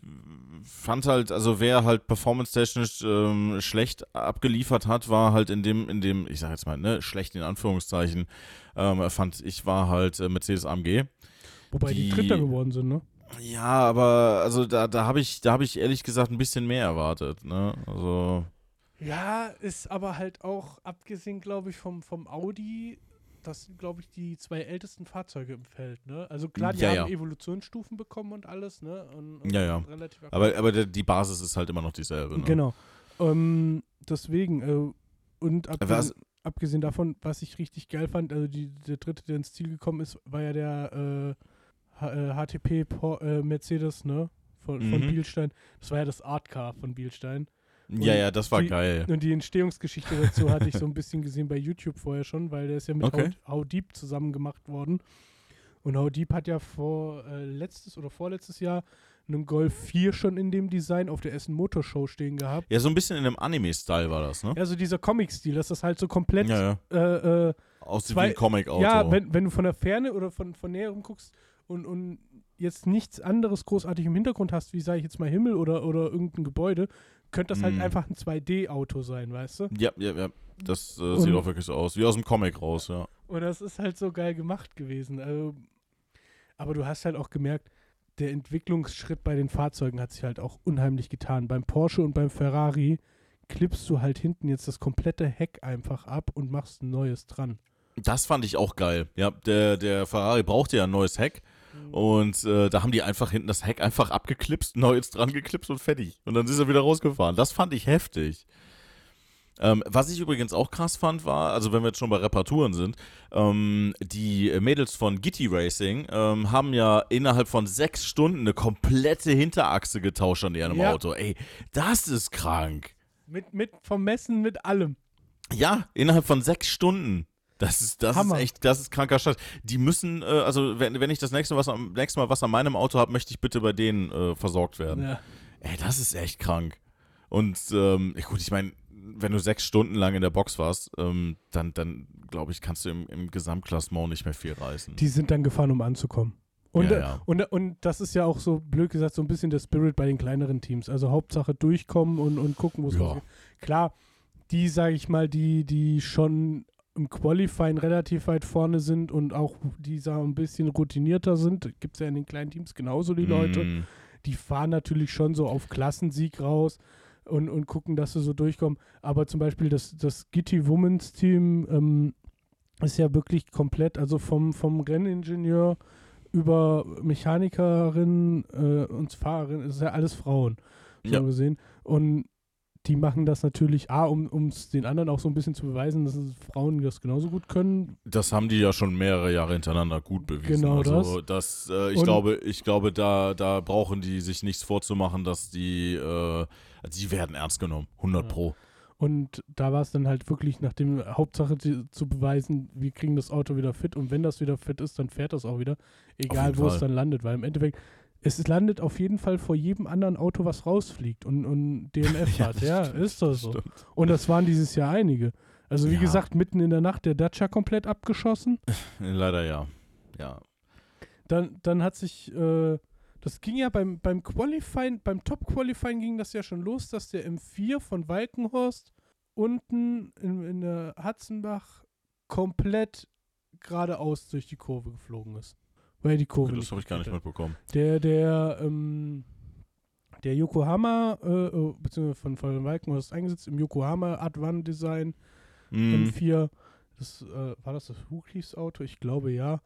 fand halt, also wer halt performance-technisch ähm, schlecht abgeliefert hat, war halt in dem, in dem, ich sag jetzt mal, ne, schlecht in Anführungszeichen, ähm, fand ich, war halt äh, Mercedes AMG. Wobei die, Die- Dritter geworden sind, ne? Ja, aber also da, da habe ich, da habe ich ehrlich gesagt ein bisschen mehr erwartet, ne? Also. Ja, ist aber halt auch, abgesehen, glaube ich, vom, vom Audi, das sind, glaube ich, die zwei ältesten Fahrzeuge im Feld, ne? Also klar, die Ja, haben ja. Evolutionsstufen bekommen und alles, ne? Und, und Ja, ja. Aber, aber die Basis ist halt immer noch dieselbe. Ne? Genau. Ähm, deswegen, äh, und abgesehen, Was- abgesehen davon, was ich richtig geil fand, also die, der dritte, der ins Ziel gekommen ist, war ja der äh, H äh, HTP Por äh, Mercedes, ne? Von, von Mhm. Bielstein. Das war ja das Art Car von Bielstein. Ja, ja, das war die- geil. Und die Entstehungsgeschichte dazu hatte ich so ein bisschen gesehen bei YouTube vorher schon, weil der ist ja mit Okay. How, How Deep zusammen gemacht worden. Und How Deep hat ja vor äh, letztes oder vorletztes Jahr einen Golf 4 schon in dem Design auf der Essen Motor Show stehen gehabt. Ja, so ein bisschen in einem Anime-Style war das, ne? Ja, so dieser Comic-Stil, dass das halt so komplett Ja, ja. äh, äh, Aussieht wie ein Comic-Auto. ja, wenn, wenn du von der Ferne oder von, von näherem guckst und, und jetzt nichts anderes großartig im Hintergrund hast, wie sage ich jetzt mal Himmel oder, oder irgendein Gebäude, könnte das halt Mm. einfach ein 2D-Auto sein, weißt du? ja, ja, ja. Das äh, sieht auch wirklich so aus. Wie aus dem Comic raus, ja. Und das ist halt so geil gemacht gewesen. Also, aber du hast halt auch gemerkt, der Entwicklungsschritt bei den Fahrzeugen hat sich halt auch unheimlich getan. Beim Porsche und beim Ferrari klippst du halt hinten jetzt das komplette Heck einfach ab und machst ein neues dran. Das fand ich auch geil. Ja, der, der Ferrari brauchte ja ein neues Heck. Und äh, da haben die einfach hinten das Heck einfach abgeklipst, neues dran geklipst und fertig. Und dann ist er wieder rausgefahren. Das fand ich heftig. Ähm, was ich übrigens auch krass fand, war, also wenn wir jetzt schon bei Reparaturen sind, ähm, die Mädels von Gitti Racing ähm, haben ja innerhalb von sechs Stunden eine komplette Hinterachse getauscht an ihrem Ja. Auto. Ey, das ist krank. Mit, mit vom Messen, mit allem. Ja, innerhalb von sechs Stunden. Das ist, das Hammer. ist echt, das ist kranker Scheiß. Die müssen, äh, also wenn, wenn ich das nächste, was, am nächste Mal was an meinem Auto habe, möchte ich bitte bei denen äh, versorgt werden. Ja. Ey, das ist echt krank. Und ähm, gut, ich meine, wenn du sechs Stunden lang in der Box warst, ähm, dann, dann glaube ich, kannst du im, im Gesamtklassement nicht mehr viel reißen. Die sind dann gefahren, um anzukommen. Und, Ja, äh, ja. Und, und das ist ja auch so, blöd gesagt, so ein bisschen der Spirit bei den kleineren Teams. Also Hauptsache durchkommen und, und gucken, wo es Ja. Klar, die, sage ich mal, die, die schon im Qualifying relativ weit vorne sind und auch die sagen, ein bisschen routinierter sind, gibt es ja in den kleinen Teams genauso die Leute. Mm, Die fahren natürlich schon so auf Klassensieg raus und, und gucken, dass sie so durchkommen. Aber zum Beispiel das, das Gitti Womans Team ähm, ist ja wirklich komplett, also vom, vom Renningenieur über Mechanikerin äh, und Fahrerin, ist ja alles Frauen, so Ja. gesehen. Und die machen das natürlich, A, um es den anderen auch so ein bisschen zu beweisen, dass es Frauen das genauso gut können. Das haben die ja schon mehrere Jahre hintereinander gut bewiesen. Genau also das, äh, ich Und- glaube, ich glaube, da, da brauchen die sich nichts vorzumachen, dass die, äh, die werden ernst genommen, 100 Ja. pro. Und da war es dann halt wirklich nach dem Hauptsache die, zu beweisen, wir kriegen das Auto wieder fit und wenn das wieder fit ist, dann fährt das auch wieder, egal wo es Fall. dann landet, weil im Endeffekt es landet auf jeden Fall vor jedem anderen Auto, was rausfliegt und, und DNF Ja, hat. Ja, stimmt, ist das so. Stimmt. Und das waren dieses Jahr einige. Also wie Ja. gesagt, mitten in der Nacht der Dacia komplett abgeschossen. Leider ja. Ja. Dann, dann hat sich, äh, das ging ja beim, beim Qualifying, beim Top-Qualifying ging das ja schon los, dass der M4 von Walkenhorst unten in, in der Hatzenbach komplett geradeaus durch die Kurve geflogen ist. Weil die Kurve das habe ich gar nicht mitbekommen. Der, der, ähm, der Yokohama, äh, äh, beziehungsweise von, von Walkenhorst eingesetzt, im Yokohama Advan Design Mm, M4, das, äh, war das das Huklis Auto? Ich glaube ja.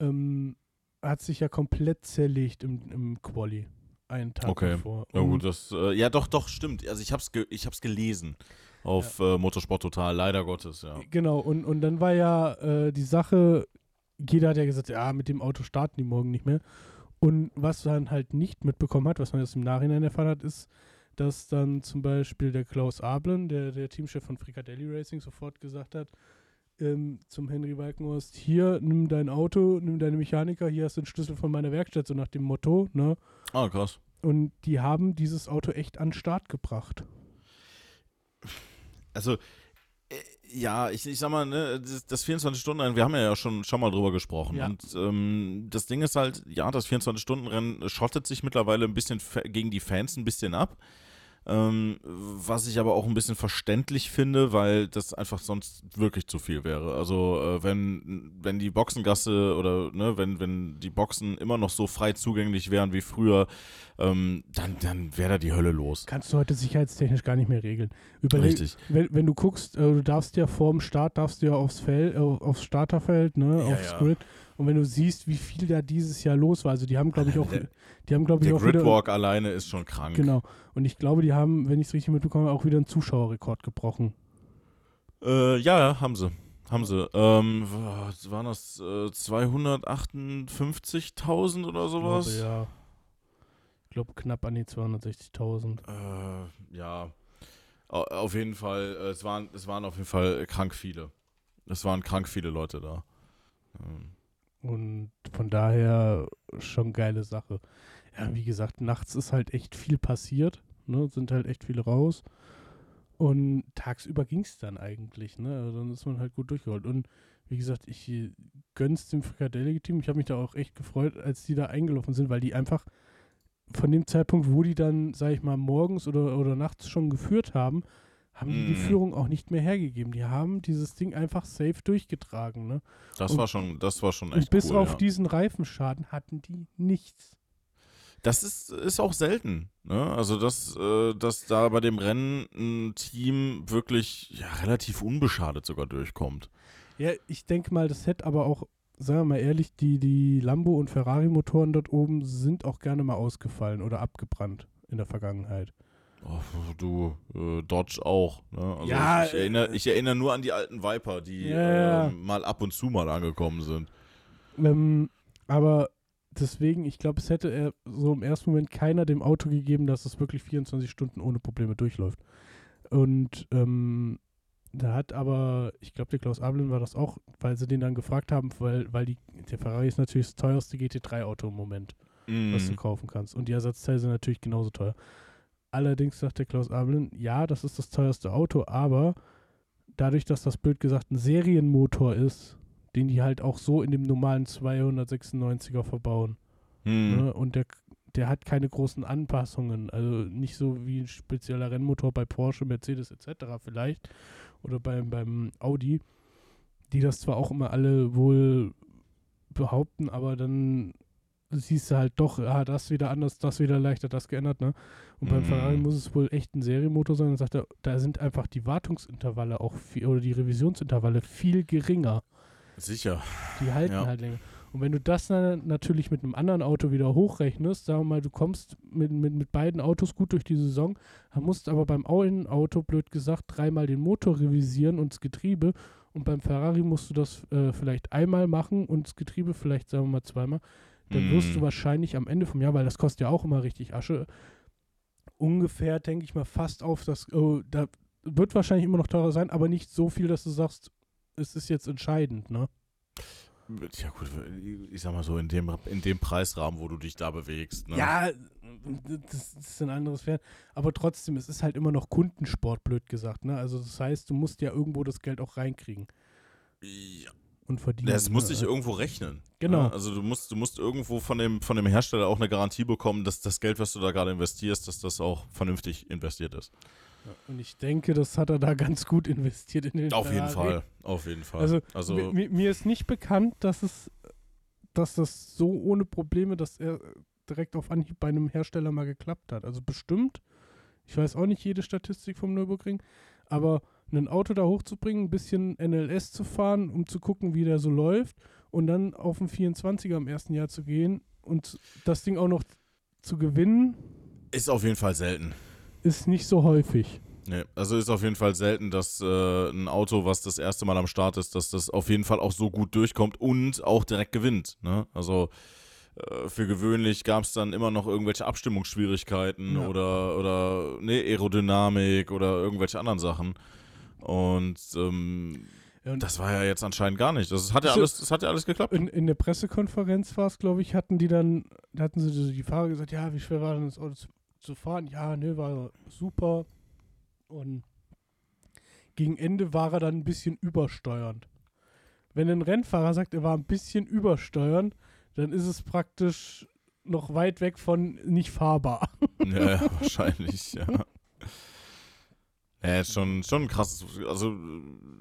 Ähm, hat sich ja komplett zerlegt im, im Quali. Einen Tag Okay. davor. Ja gut, das, äh, ja doch, doch, stimmt. Also ich hab's, ge ich hab's gelesen auf äh, Motorsport Total, leider Gottes, ja. Genau, und, und dann war ja äh, die Sache, jeder hat ja gesagt, ja, mit dem Auto starten die morgen nicht mehr. Und was man halt nicht mitbekommen hat, was man jetzt im Nachhinein erfahren hat, ist, dass dann zum Beispiel der Klaus Ablen, der, der Teamchef von Fricadelli Racing, sofort gesagt hat, ähm, zum Henry Walkenhorst, hier, nimm dein Auto, nimm deine Mechaniker, hier hast du den Schlüssel von meiner Werkstatt, so nach dem Motto, ne? Ah, krass. Und die haben dieses Auto echt an den Start gebracht. Also, ja, ich, ich sag mal, ne, das, das 24-Stunden-Rennen, wir haben ja schon, schon mal drüber gesprochen. Ja. Und ähm, das Ding ist halt, ja, das 24-Stunden-Rennen schottet sich mittlerweile ein bisschen gegen die Fans ein bisschen ab. Ähm, was ich aber auch ein bisschen verständlich finde, weil das einfach sonst wirklich zu viel wäre. Also äh, wenn, wenn die Boxengasse oder ne, wenn, wenn die Boxen immer noch so frei zugänglich wären wie früher, ähm, dann, dann wäre da die Hölle los. Kannst du heute sicherheitstechnisch gar nicht mehr regeln. Überleg, Richtig. wenn, wenn du guckst, äh, du darfst ja vorm Start, darfst du ja aufs Feld, äh, aufs Starterfeld, ne, Ja, aufs ja. Grid. Und wenn du siehst, wie viel da dieses Jahr los war, also die haben, glaube ich, auch, Der- die haben, glaube ich, Der auch wieder, Gridwalk alleine ist schon krank. genau. Und ich glaube, die haben, wenn ich es richtig mitbekomme, auch wieder einen Zuschauerrekord gebrochen. Äh, ja, ja, haben sie. Haben sie. Ähm, was waren das äh, 258.000 oder sowas? Ich glaube, ja. Ich glaube, knapp an die 260.000. Äh, ja. Au- Auf jeden Fall, äh, es waren, es waren auf jeden Fall krank viele. Es waren krank viele Leute da. Ähm, Und von daher schon geile Sache. Ja, wie gesagt, nachts ist halt echt viel passiert. Ne? Sind halt echt viele raus. Und tagsüber ging es dann eigentlich. Ne? Also dann ist man halt gut durchgeholt. Und wie gesagt, ich äh, gönn's dem Fricadelli-Team. Ich habe mich da auch echt gefreut, als die da eingelaufen sind, weil die einfach von dem Zeitpunkt, wo die dann, sag ich mal, morgens oder, oder nachts schon geführt haben, haben die die Mhm. Führung auch nicht mehr hergegeben. Die haben dieses Ding einfach safe durchgetragen. Ne? das Und- war schon, das war schon Und echt bis cool. auf ja. diesen Reifenschaden hatten die nichts. Das ist, ist auch selten. Ne? Also, dass, äh, dass da bei dem Rennen ein Team wirklich ja, relativ unbeschadet sogar durchkommt. Ja, ich denke mal, das hätte aber auch, sagen wir mal ehrlich, die, die Lambo- und Ferrari-Motoren dort oben sind auch gerne mal ausgefallen oder abgebrannt in der Vergangenheit. Oh, du, äh, Dodge auch. Ne? Also Ja, ich, ich, erinnere, ich erinnere nur an die alten Viper, die Ja. äh, mal ab und zu mal angekommen sind. Ähm, aber deswegen, ich glaube, es hätte er so im ersten Moment keiner dem Auto gegeben, dass es wirklich 24 Stunden ohne Probleme durchläuft. Und ähm, Da hat aber, ich glaube, der Klaus Abelin war das auch, weil sie den dann gefragt haben, weil, weil die, der Ferrari ist natürlich das teuerste GT3-Auto im Moment, was du kaufen kannst. Und die Ersatzteile sind natürlich genauso teuer. Allerdings sagt der Klaus Abelin, ja, das ist das teuerste Auto, aber dadurch, dass das blöd gesagt ein Serienmotor ist, den die halt auch so in dem normalen 296er verbauen. Mhm. Ne? Und der, der hat keine großen Anpassungen. Also nicht so wie ein spezieller Rennmotor bei Porsche, Mercedes etc. vielleicht. Oder beim, beim Audi, die das zwar auch immer alle wohl behaupten, aber dann siehst du halt doch, ah, das wieder anders, das wieder leichter, das geändert, ne? Und beim Mhm. Ferrari muss es wohl echt ein Serienmotor sein. Dann sagt er, da sind einfach die Wartungsintervalle auch viel, oder die Revisionsintervalle viel geringer. Sicher. Die halten Ja. halt länger. Und wenn du das dann natürlich mit einem anderen Auto wieder hochrechnest, sagen wir mal, du kommst mit, mit, mit beiden Autos gut durch die Saison, dann musst aber beim einen Auto, blöd gesagt, dreimal den Motor revisieren und das Getriebe. Und beim Ferrari musst du das äh, vielleicht einmal machen und das Getriebe vielleicht, sagen wir mal, zweimal. Dann wirst Mhm. du wahrscheinlich am Ende vom Jahr, weil das kostet ja auch immer richtig Asche, ungefähr, denke ich mal, fast auf das, oh, da wird wahrscheinlich immer noch teurer sein, aber nicht so viel, dass du sagst, es ist jetzt entscheidend, ne? Ja gut, ich sag mal so, in dem, in dem Preisrahmen, wo du dich da bewegst. Ne? Ja, das, das ist ein anderes Pferd. Aber trotzdem, es ist halt immer noch Kundensport, blöd gesagt. Ne? Also das heißt, du musst ja irgendwo das Geld auch reinkriegen Ja, und verdienen. Das muss ne? irgendwo rechnen. Genau. Ja, Also du musst, du musst irgendwo von dem, von dem Hersteller auch eine Garantie bekommen, dass das Geld, was du da gerade investierst, dass das auch vernünftig investiert ist. Und ich denke, das hat er da ganz gut investiert in den Auf jeden Ferrari. Fall. Auf jeden Fall. Also, also Mi- mi- mir ist nicht bekannt, dass es, dass das so ohne Probleme, dass er direkt auf Anhieb bei einem Hersteller mal geklappt hat. Also bestimmt. Ich weiß auch nicht jede Statistik vom Nürburgring, aber ein Auto da hochzubringen, ein bisschen NLS zu fahren, um zu gucken, wie der so läuft und dann auf den 24er im ersten Jahr zu gehen und das Ding auch noch zu gewinnen, ist auf jeden Fall selten. Ist nicht so häufig. Nee, also ist auf jeden Fall selten, dass äh, ein Auto, was das erste Mal am Start ist, dass das auf jeden Fall auch so gut durchkommt und auch direkt gewinnt. Ne? Also äh, für gewöhnlich gab es dann immer noch irgendwelche Abstimmungsschwierigkeiten Ja. oder, oder ne, Aerodynamik oder irgendwelche anderen Sachen. Und ähm, und das war ja jetzt anscheinend gar nicht. Das hat ja alles, das hat ja alles geklappt. In, in der Pressekonferenz war es, glaube ich, hatten die dann, da hatten sie die Fahrer gesagt, ja, wie schwer war denn das Auto zu, fahren? Ja, ne, war super. Und gegen Ende war er dann ein bisschen übersteuernd. Wenn ein Rennfahrer sagt, er war ein bisschen übersteuernd, dann ist es praktisch noch weit weg von nicht fahrbar. Ja, ja wahrscheinlich, ja. Ja, schon, schon ein krasses. Also,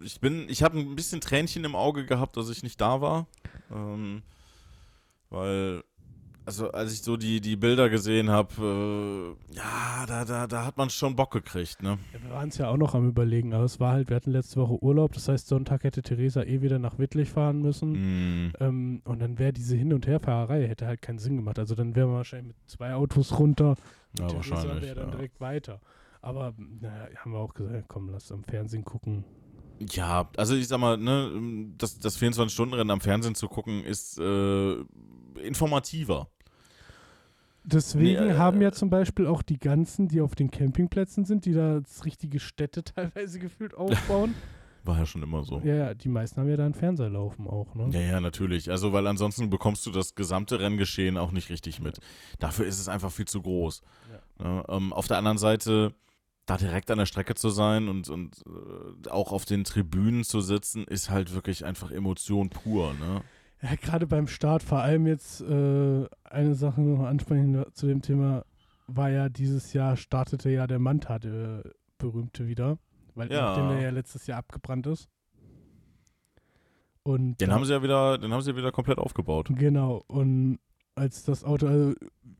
ich bin, ich habe ein bisschen Tränchen im Auge gehabt, dass ich nicht da war. Ähm, weil, also, als ich so die, die Bilder gesehen habe, äh, ja, da, da, da hat man schon Bock gekriegt, ne? Ja, wir waren es ja auch noch am Überlegen, aber es war halt, wir hatten letzte Woche Urlaub, das heißt, Sonntag hätte Theresa eh wieder nach Wittlich fahren müssen. Mm, Ähm, und dann wäre diese Hin- und Herfahrerei hätte halt keinen Sinn gemacht. Also dann wären wir wahrscheinlich mit zwei Autos runter ja, und Theresa wahrscheinlich. wäre dann Ja. direkt weiter. Aber naja, haben wir auch gesagt, komm, lass am Fernsehen gucken. Ja, also ich sag mal, ne, das, das 24-Stunden-Rennen am Fernsehen zu gucken, ist äh, informativer. Deswegen Nee, äh, haben ja zum Beispiel auch die ganzen, die auf den Campingplätzen sind, die da richtige Städte teilweise gefühlt aufbauen. War ja schon immer so. ja, ja, die meisten haben ja da einen Fernseher laufen auch, ne? Ja, ja, natürlich. Also, weil ansonsten bekommst du das gesamte Renngeschehen auch nicht richtig mit. Dafür ist es einfach viel zu groß. Ja, ähm, auf der anderen Seite, da direkt an der Strecke zu sein und, und äh, auch auf den Tribünen zu sitzen, ist halt wirklich einfach Emotion pur. Ne? Ja, gerade beim Start, vor allem jetzt äh, eine Sache noch ansprechen zu dem Thema, war ja dieses Jahr, startete ja der Manta, der berühmte wieder, weil Ja. nachdem der ja letztes Jahr abgebrannt ist. Und Den da- haben sie ja wieder, den haben sie ja wieder komplett aufgebaut. Genau, und als das Auto, also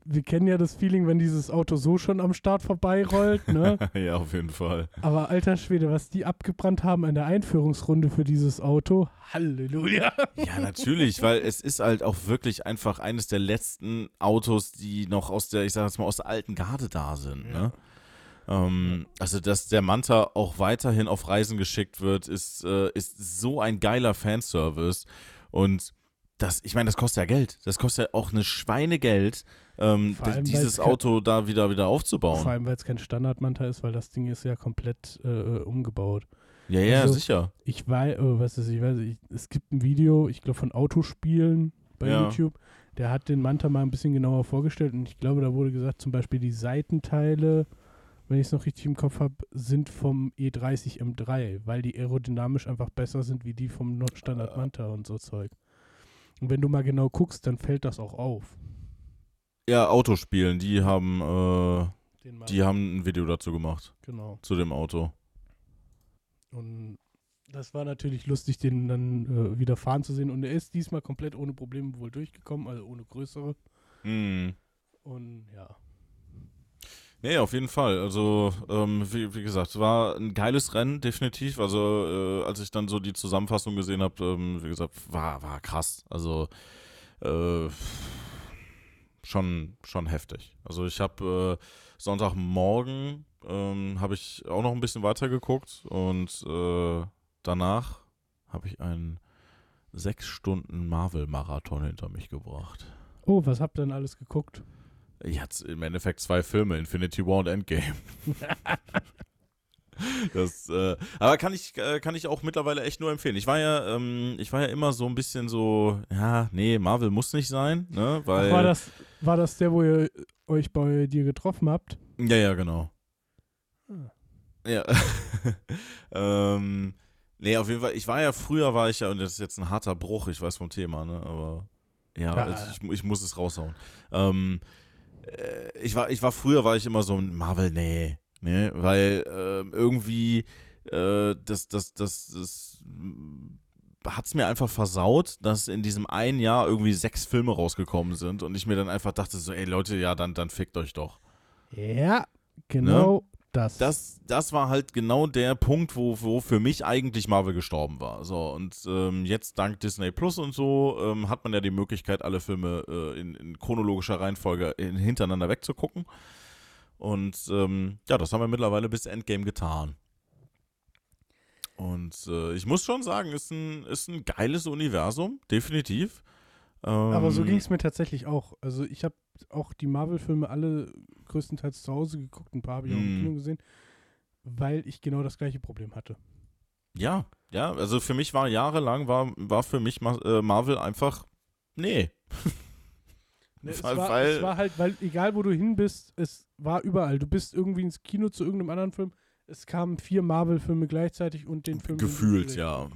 wir kennen ja das Feeling, wenn dieses Auto so schon am Start vorbeirollt, ne? ja, auf jeden Fall. Aber alter Schwede, was die abgebrannt haben in der Einführungsrunde für dieses Auto, Halleluja. Ja, natürlich, weil es ist halt auch wirklich einfach eines der letzten Autos, die noch aus der, ich sag jetzt mal, aus der alten Garde da sind. Ne? Ähm, also, dass der Manta auch weiterhin auf Reisen geschickt wird, ist, äh, ist so ein geiler Fanservice. Und das, ich meine, das kostet ja Geld. Das kostet ja auch eine Schweinegeld, ähm, allem, dieses Auto da wieder, wieder aufzubauen. Vor allem, weil es kein Standardmanta ist, weil das Ding ist ja komplett äh, umgebaut. Ja, ja, Also, sicher. Ich weiß, oh, was ist, ich weiß, ich, es gibt ein Video, ich glaube von Autospielen bei Ja. YouTube. Der hat den Manta mal ein bisschen genauer vorgestellt und ich glaube, da wurde gesagt, zum Beispiel die Seitenteile, wenn ich es noch richtig im Kopf habe, sind vom E30 M3, weil die aerodynamisch einfach besser sind wie die vom Standard Äh. Manta und so Zeug. Und wenn du mal genau guckst, dann fällt das auch auf. Ja, Autospielen, die haben, äh, die haben ein Video dazu gemacht, genau. zu dem Auto. Und das war natürlich lustig, den dann äh, wieder fahren zu sehen. Und er ist diesmal komplett ohne Probleme wohl durchgekommen, also ohne größere. Hm. Und ja. Nee, auf jeden Fall. Also, ähm, wie, wie gesagt, es war ein geiles Rennen, definitiv. Also, äh, als ich dann so die Zusammenfassung gesehen habe, ähm, wie gesagt, war, war krass. Also, äh, schon, schon heftig. Also, ich habe äh, Sonntagmorgen ähm, habe ich auch noch ein bisschen weiter geguckt und äh, danach habe ich einen sechs Stunden Marvel-Marathon hinter mich gebracht. Oh, was habt ihr denn alles geguckt? Jetzt im Endeffekt zwei Filme, Infinity War und Endgame. Das, äh, aber kann ich, äh, kann ich auch mittlerweile echt nur empfehlen. Ich war ja, ähm, ich war ja immer so ein bisschen so, ja, nee, Marvel muss nicht sein, ne? Weil. Ach, war, das, war das der, wo ihr euch bei dir getroffen habt? Ja, ja, genau. Ah. Ja. ähm, nee, auf jeden Fall, ich war ja, früher war ich ja, und das ist jetzt ein harter Bruch, ich weiß vom Thema, ne? Aber ja, Ja. also ich, ich muss es raushauen. Ähm, äh, ich war, ich war früher, war ich immer so ein Marvel, nee, ne? Weil ähm, irgendwie äh, das, das, das, das hat es mir einfach versaut, dass in diesem einen Jahr irgendwie sechs Filme rausgekommen sind und ich mir dann einfach dachte so, ey Leute, ja, dann, dann fickt euch doch. Ja, genau das. Das, das war halt genau der Punkt, wo, wo für mich eigentlich Marvel gestorben war. So, und ähm, jetzt dank Disney Plus und so ähm, hat man ja die Möglichkeit, alle Filme äh, in, in chronologischer Reihenfolge in, hintereinander wegzugucken. Und ähm, ja, das haben wir mittlerweile bis Endgame getan. Und äh, ich muss schon sagen, ist ein, ist ein geiles Universum, definitiv. Aber so Ähm, ging es mir tatsächlich auch. Also ich habe auch die Marvel-Filme alle größtenteils zu Hause geguckt, ein paar habe ich auch im Mhm. Kino gesehen, weil ich genau das gleiche Problem hatte. Ja, ja, also für mich war jahrelang, war, war für mich äh, Marvel einfach, nee. Ne, es, war, weil- es war halt, weil egal wo du hin bist, es war überall. Du bist irgendwie ins Kino zu irgendeinem anderen Film. Es kamen vier Marvel-Filme gleichzeitig und den Film, den Gefühlt, vielleicht ja.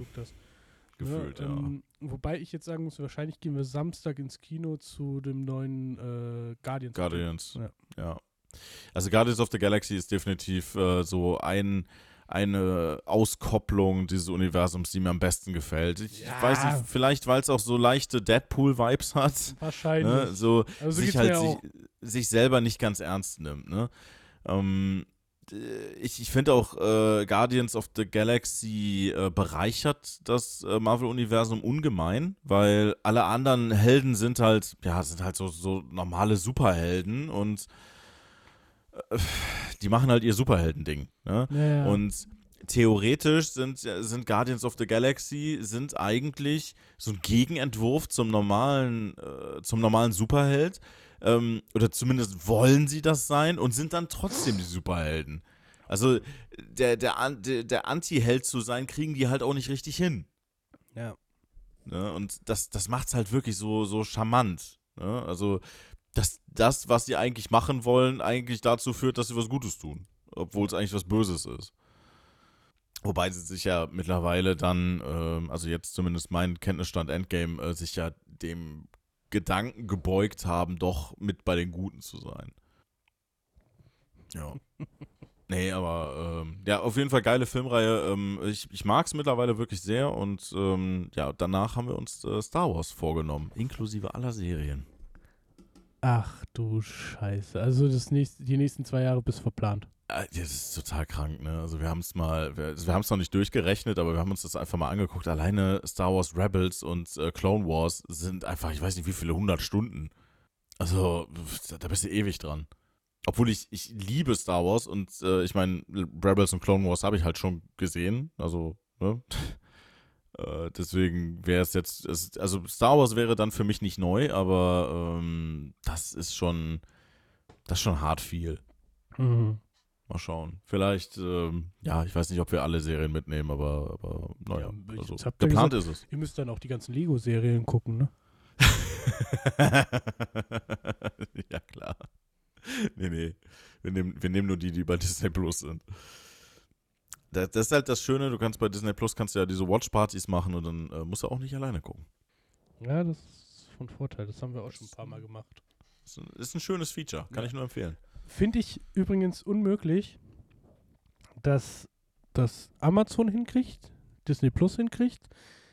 Gefühlt, ja. ähm, wobei ich jetzt sagen muss, wahrscheinlich gehen wir Samstag ins Kino zu dem neuen äh, Guardians. Guardians. Ja. Ja. Also Guardians of the Galaxy ist definitiv äh, so ein, eine Auskopplung dieses Universums, die mir am besten gefällt. Ich Ja. weiß nicht, vielleicht weil es auch so leichte Deadpool-Vibes hat. Wahrscheinlich. Ne? So also so sich halt sich, sich selber nicht ganz ernst nimmt. Ne? Ähm, äh, ich ich finde auch äh, Guardians of the Galaxy äh, bereichert das äh, Marvel-Universum ungemein, weil alle anderen Helden sind halt, ja, sind halt so, so normale Superhelden und die machen halt ihr Superhelden-Ding. Ne? Ja, ja. Und theoretisch sind, sind Guardians of the Galaxy sind eigentlich so ein Gegenentwurf zum normalen, äh, zum normalen Superheld. Ähm, oder zumindest wollen sie das sein und sind dann trotzdem die Superhelden. Also der, der, der, Anti-Held zu sein, kriegen die halt auch nicht richtig hin. ja. Ne? Und das, das macht es halt wirklich so, so charmant. Ne? Also, dass das, was sie eigentlich machen wollen, eigentlich dazu führt, dass sie was Gutes tun. Obwohl es eigentlich was Böses ist. Wobei sie sich ja mittlerweile dann, ähm, also jetzt zumindest mein Kenntnisstand Endgame, äh, sich ja dem Gedanken gebeugt haben, doch mit bei den Guten zu sein. Ja. Nee, aber ähm, ja, auf jeden Fall geile Filmreihe. Ähm, ich ich mag es mittlerweile wirklich sehr und ähm, ja, danach haben wir uns äh, Star Wars vorgenommen, inklusive aller Serien. Ach du Scheiße. Also das nächste, die nächsten zwei Jahre bist verplant. Äh, Das ist total krank, ne? Also wir haben es mal, wir, wir haben es noch nicht durchgerechnet, aber wir haben uns das einfach mal angeguckt. Alleine Star Wars Rebels und äh, Clone Wars sind einfach, ich weiß nicht wie viele hundert Stunden. Also da bist du ewig dran. Obwohl ich, ich liebe Star Wars und äh, ich meine, Rebels und Clone Wars habe ich halt schon gesehen. Also, ne? Äh, deswegen wäre es jetzt, es, also Star Wars wäre dann für mich nicht neu, aber ähm, das ist schon, das ist schon hart viel. Mhm. Mal schauen. Vielleicht, ähm, ja, ich weiß nicht, ob wir alle Serien mitnehmen, aber, aber naja, Ja, also, geplant gesagt- ist es. Ihr müsst dann auch die ganzen Lego-Serien gucken, ne? ja, klar. Nee, nee. Wir nehmen, wir nehmen nur die, die bei Disney Plus sind. Das, ist halt das Schöne, du kannst bei Disney Plus kannst du ja diese Watch-Partys machen und dann äh, musst du auch nicht alleine gucken. Ja, das ist von Vorteil. Das haben wir auch schon ein paar Mal gemacht. Das ist ein, ist ein schönes Feature, kann Ja. ich nur empfehlen. Finde ich übrigens unmöglich, dass das Amazon hinkriegt, Disney Plus hinkriegt.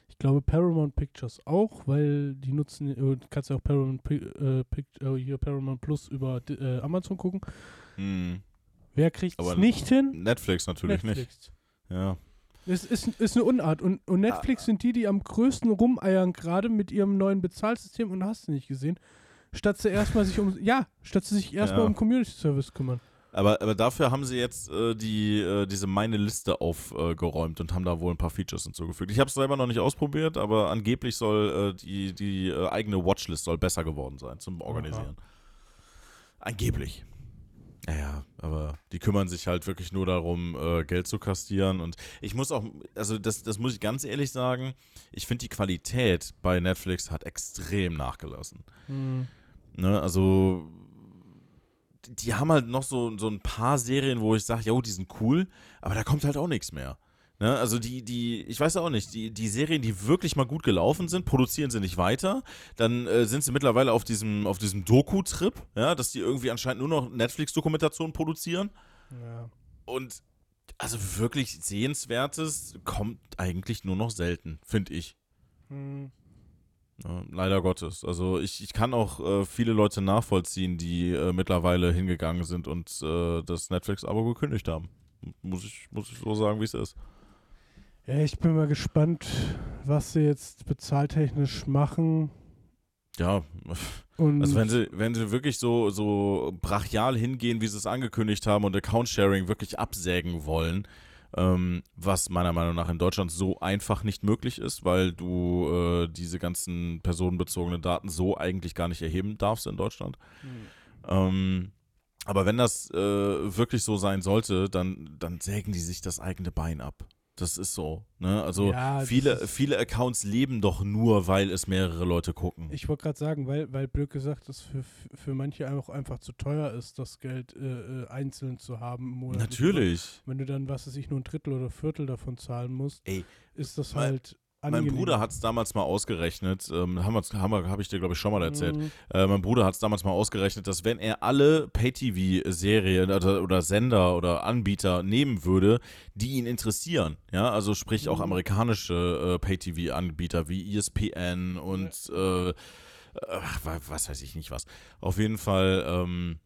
Ich glaube Paramount Pictures auch, weil die nutzen, äh, du kannst ja auch Paramount, äh, Pict- äh, Paramount Plus über äh, Amazon gucken. Hm. Wer kriegt es Aber nicht hin? Netflix natürlich nicht. Netflix. Ja. Es ist, ist eine Unart. Und, und Netflix sind die, die am größten rumeiern, gerade mit ihrem neuen Bezahlsystem und hast du nicht gesehen. Statt sie erstmal sich um, ja, statt sie sich erstmal Ja. um Community Service kümmern. Aber, aber dafür haben sie jetzt äh, die, äh, diese meine Liste aufgeräumt und haben da wohl ein paar Features hinzugefügt. Ich habe es selber noch nicht ausprobiert, aber angeblich soll äh, die, die äh, eigene Watchlist soll besser geworden sein zum Organisieren. Angeblich. Naja, aber die kümmern sich halt wirklich nur darum, äh, Geld zu kastieren. Und ich muss auch, also das, das muss ich ganz ehrlich sagen, ich finde die Qualität bei Netflix hat extrem nachgelassen. Hm. Ne, also die haben halt noch so, so ein paar Serien, wo ich sage, jo, die sind cool, aber da kommt halt auch nichts mehr. Ne, also die, die, ich weiß auch nicht, die, die Serien, die wirklich mal gut gelaufen sind, produzieren sie nicht weiter. Dann äh, sind sie mittlerweile auf diesem, auf diesem Doku-Trip, ja, dass die irgendwie anscheinend nur noch Netflix-Dokumentationen produzieren. Ja. Und also wirklich Sehenswertes kommt eigentlich nur noch selten, finde ich. Hm. Ja, leider Gottes. Also ich, ich kann auch äh, viele Leute nachvollziehen, die äh, mittlerweile hingegangen sind und äh, das Netflix-Abo gekündigt haben. Muss ich, muss ich so sagen, wie es ist. Ja, ich bin mal gespannt, was sie jetzt bezahltechnisch machen. Ja, Und also wenn sie, wenn sie wirklich so, so brachial hingehen, wie sie es angekündigt haben und Account-Sharing wirklich absägen wollen, ähm, was meiner Meinung nach in Deutschland so einfach nicht möglich ist, weil du äh, diese ganzen personenbezogenen Daten so eigentlich gar nicht erheben darfst in Deutschland. Hm. Ähm, aber wenn das äh, wirklich so sein sollte, dann, dann sägen die sich das eigene Bein ab. Das ist so. Ne? Also Ja, viele, viele Accounts leben doch nur, weil es mehrere Leute gucken. ich wollte gerade sagen, weil, weil blöd gesagt, es für, für manche auch einfach zu teuer ist, das Geld äh, äh, einzeln zu haben im Monat. Natürlich. Wenn du dann, was weiß ich, nur ein Drittel oder Viertel davon zahlen musst, Ey, ist das mein- Mein. Bruder hat es damals mal ausgerechnet, ähm, haben wir- habe ich dir, glaube ich, schon mal erzählt. Mhm. Äh, mein Bruder hat es damals mal ausgerechnet, dass wenn er alle Pay-TV-Serien oder, oder Sender oder Anbieter nehmen würde, die ihn interessieren, ja, also sprich auch Mhm. amerikanische äh, Pay-TV-Anbieter wie ESPN und äh, äh, wa- was weiß ich nicht was. Auf jeden Fall, ähm,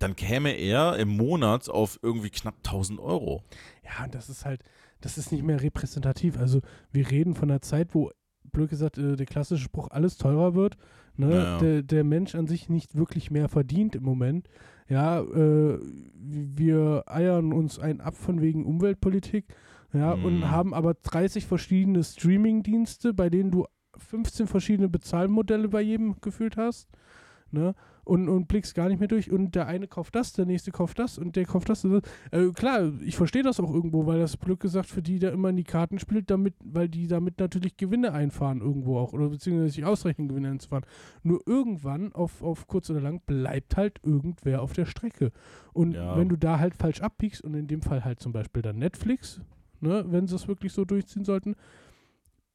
dann käme er im Monat auf irgendwie knapp 1000 Euro. Ja, und das ist halt, das ist nicht mehr repräsentativ. Also wir reden von einer Zeit, wo, blöd gesagt, äh, der klassische Spruch, alles teurer wird. Ne? Naja. Der, der Mensch an sich nicht wirklich mehr verdient im Moment. Ja, äh, wir eiern uns ein ab von wegen Umweltpolitik. Ja, Mhm. und haben aber 30 verschiedene Streaming-Dienste, bei denen du 15 verschiedene Bezahlmodelle bei jedem gefühlt hast. Ne? Und, und blickst gar nicht mehr durch. Und der eine kauft das, der nächste kauft das und der kauft das. Und das. Äh, klar, ich verstehe das auch irgendwo, weil das Glück gesagt für die, der immer in die Karten spielt, damit, weil die damit natürlich Gewinne einfahren irgendwo auch oder beziehungsweise sich ausrechnen, Gewinne einzufahren. Nur irgendwann, auf, auf kurz oder lang, bleibt halt irgendwer auf der Strecke. Und Ja. wenn du da halt falsch abbiegst und in dem Fall halt zum Beispiel dann Netflix, ne, wenn sie es wirklich so durchziehen sollten,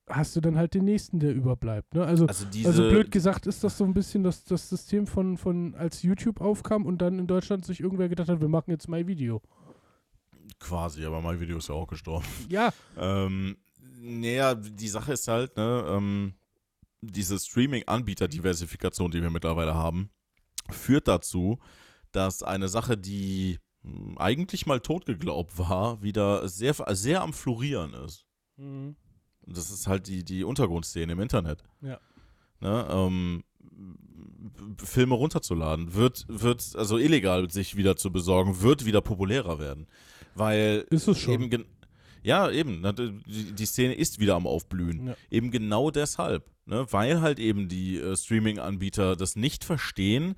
hast du dann halt den nächsten, der überbleibt. Ne? Also, Also diese, also blöd gesagt ist das so ein bisschen das, das System von, von als YouTube aufkam und dann in Deutschland sich irgendwer gedacht hat, wir machen jetzt My Video. quasi, aber mein Video ist ja auch gestorben. Ja, Ähm, naja, die Sache ist halt, ne, ähm, diese Streaming-Anbieter-Diversifikation, die wir mittlerweile haben, führt dazu, dass eine Sache, die mh, eigentlich mal tot geglaubt war, wieder sehr, sehr am Florieren ist. Mhm. Das ist halt die, die Untergrundszene im Internet. Ja. Ne, ähm, Filme runterzuladen, wird, wird, also illegal sich wieder zu besorgen, wird wieder populärer werden. Weil Ist es schon. Eben gen- ja, eben. die Szene ist wieder am Aufblühen. Ja. Eben genau deshalb. Ne? Weil halt eben die äh, Streaming-Anbieter das nicht verstehen,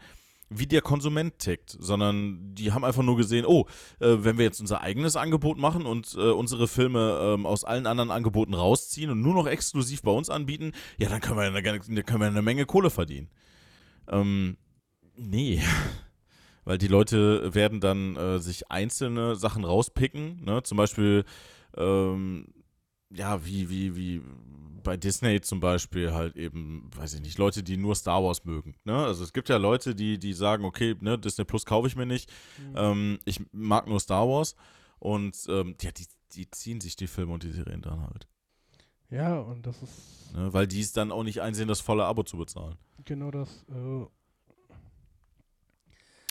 wie der Konsument tickt, sondern die haben einfach nur gesehen, oh, äh, wenn wir jetzt unser eigenes Angebot machen und äh, unsere Filme ähm, aus allen anderen Angeboten rausziehen und nur noch exklusiv bei uns anbieten, ja, dann können wir eine, können wir eine Menge Kohle verdienen. Ähm, nee. Weil die Leute werden dann äh, sich einzelne Sachen rauspicken, ne? Zum Beispiel, ähm, ja, wie, wie, wie bei Disney zum Beispiel halt eben, weiß ich nicht, Leute, die nur Star Wars mögen. Ne? Also es gibt ja Leute, die, die sagen, okay, ne, Disney Plus kaufe ich mir nicht. Mhm. Ähm, ich mag nur Star Wars. Und ähm, ja, die, die ziehen sich die Filme und die Serien dann halt. Ja, und das ist. Ne, weil die es dann auch nicht einsehen, das volle Abo zu bezahlen. Genau das. Äh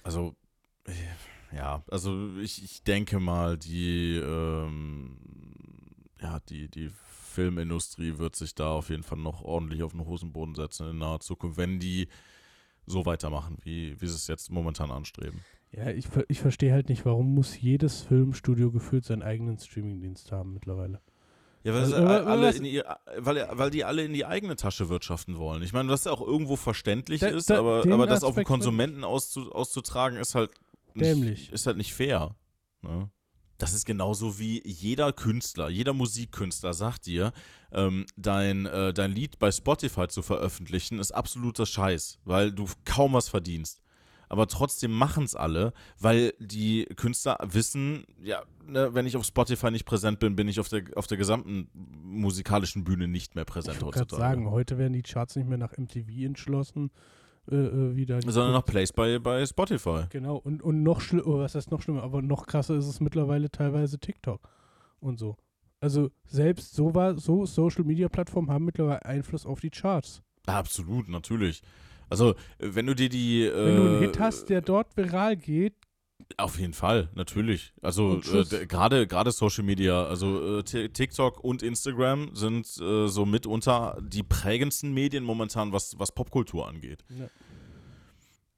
also, ja, also ich, ich denke mal, die, ähm, ja, die, die Filmindustrie wird sich da auf jeden Fall noch ordentlich auf den Hosenboden setzen in naher Zukunft, wenn die so weitermachen, wie, wie sie es jetzt momentan anstreben. Ja, ich, ich verstehe halt nicht, warum muss jedes Filmstudio gefühlt seinen eigenen Streamingdienst haben mittlerweile. Ja, weil, also, alle in die, weil, weil die alle in die eigene Tasche wirtschaften wollen. Ich meine, was ja auch irgendwo verständlich da, ist, da, aber, aber das auf den Konsumenten auszu, auszutragen, ist halt nicht, ist halt nicht fair. Ne? Das ist genauso wie jeder Künstler, jeder Musikkünstler sagt dir, ähm, dein, äh, dein Lied bei Spotify zu veröffentlichen, ist absoluter Scheiß, weil du kaum was verdienst. Aber trotzdem machen es alle, weil die Künstler wissen, ja, ne, wenn ich auf Spotify nicht präsent bin, bin ich auf der, auf der gesamten musikalischen Bühne nicht mehr präsent ich heutzutage. Ich sagen, heute werden die Charts nicht mehr nach MTV entschlossen äh, äh, wieder. Sondern noch Plays bei, bei Spotify. Genau, und, und noch schlimmer, oh, was heißt noch schlimmer, aber noch krasser ist es mittlerweile teilweise TikTok und so. Also selbst so war, so Social Media Plattformen haben mittlerweile Einfluss auf die Charts. Absolut, natürlich. Also, wenn du dir die. Äh, wenn du einen Hit hast, der dort viral geht, auf jeden Fall, natürlich. Also äh, gerade gerade Social Media, also äh, TikTok und Instagram sind äh, so mitunter die prägendsten Medien momentan, was, was Popkultur angeht. Ja.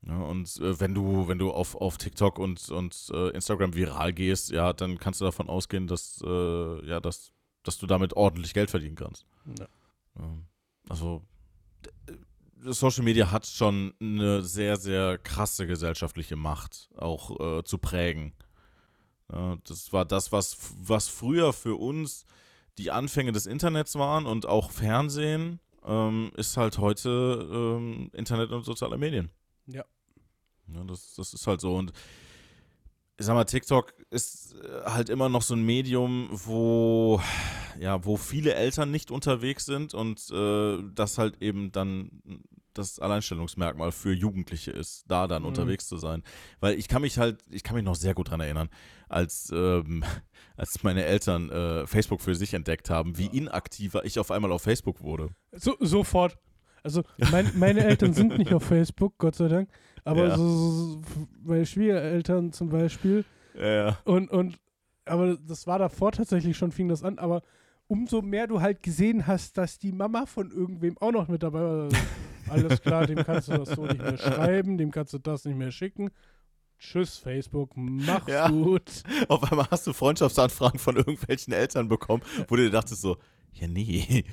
Ja, und äh, wenn du, wenn du auf, auf TikTok und, und äh, Instagram viral gehst, ja, dann kannst du davon ausgehen, dass, äh, ja, dass, dass du damit ordentlich Geld verdienen kannst. Ja. Also Social Media hat schon eine sehr, sehr krasse gesellschaftliche Macht auch äh, zu prägen. Ja, das war das, was, was früher für uns die Anfänge des Internets waren und auch Fernsehen, ähm, ist halt heute ähm, Internet und soziale Medien. Ja. ja das, das ist halt so. Und ich sag mal, TikTok ist äh, halt immer noch so ein Medium, wo, ja, wo viele Eltern nicht unterwegs sind und äh, das halt eben dann das Alleinstellungsmerkmal für Jugendliche ist, da dann mhm. unterwegs zu sein. Weil ich kann mich halt, ich kann mich noch sehr gut daran erinnern, als, ähm, als meine Eltern äh, Facebook für sich entdeckt haben, wie inaktiver ich auf einmal auf Facebook wurde. So, sofort. Also mein, meine Eltern sind nicht auf Facebook, Gott sei Dank, aber ja. so, so, meine Schwiegereltern zum Beispiel. Ja, ja. Und, und, aber das war davor tatsächlich schon, fing das an, aber umso mehr du halt gesehen hast, dass die Mama von irgendwem auch noch mit dabei war. Alles klar, dem kannst du das so nicht mehr schreiben, dem kannst du das nicht mehr schicken. Tschüss, Facebook, mach's ja. gut. Auf einmal hast du Freundschaftsanfragen von irgendwelchen Eltern bekommen, wo du dir dachtest so, ja, nee.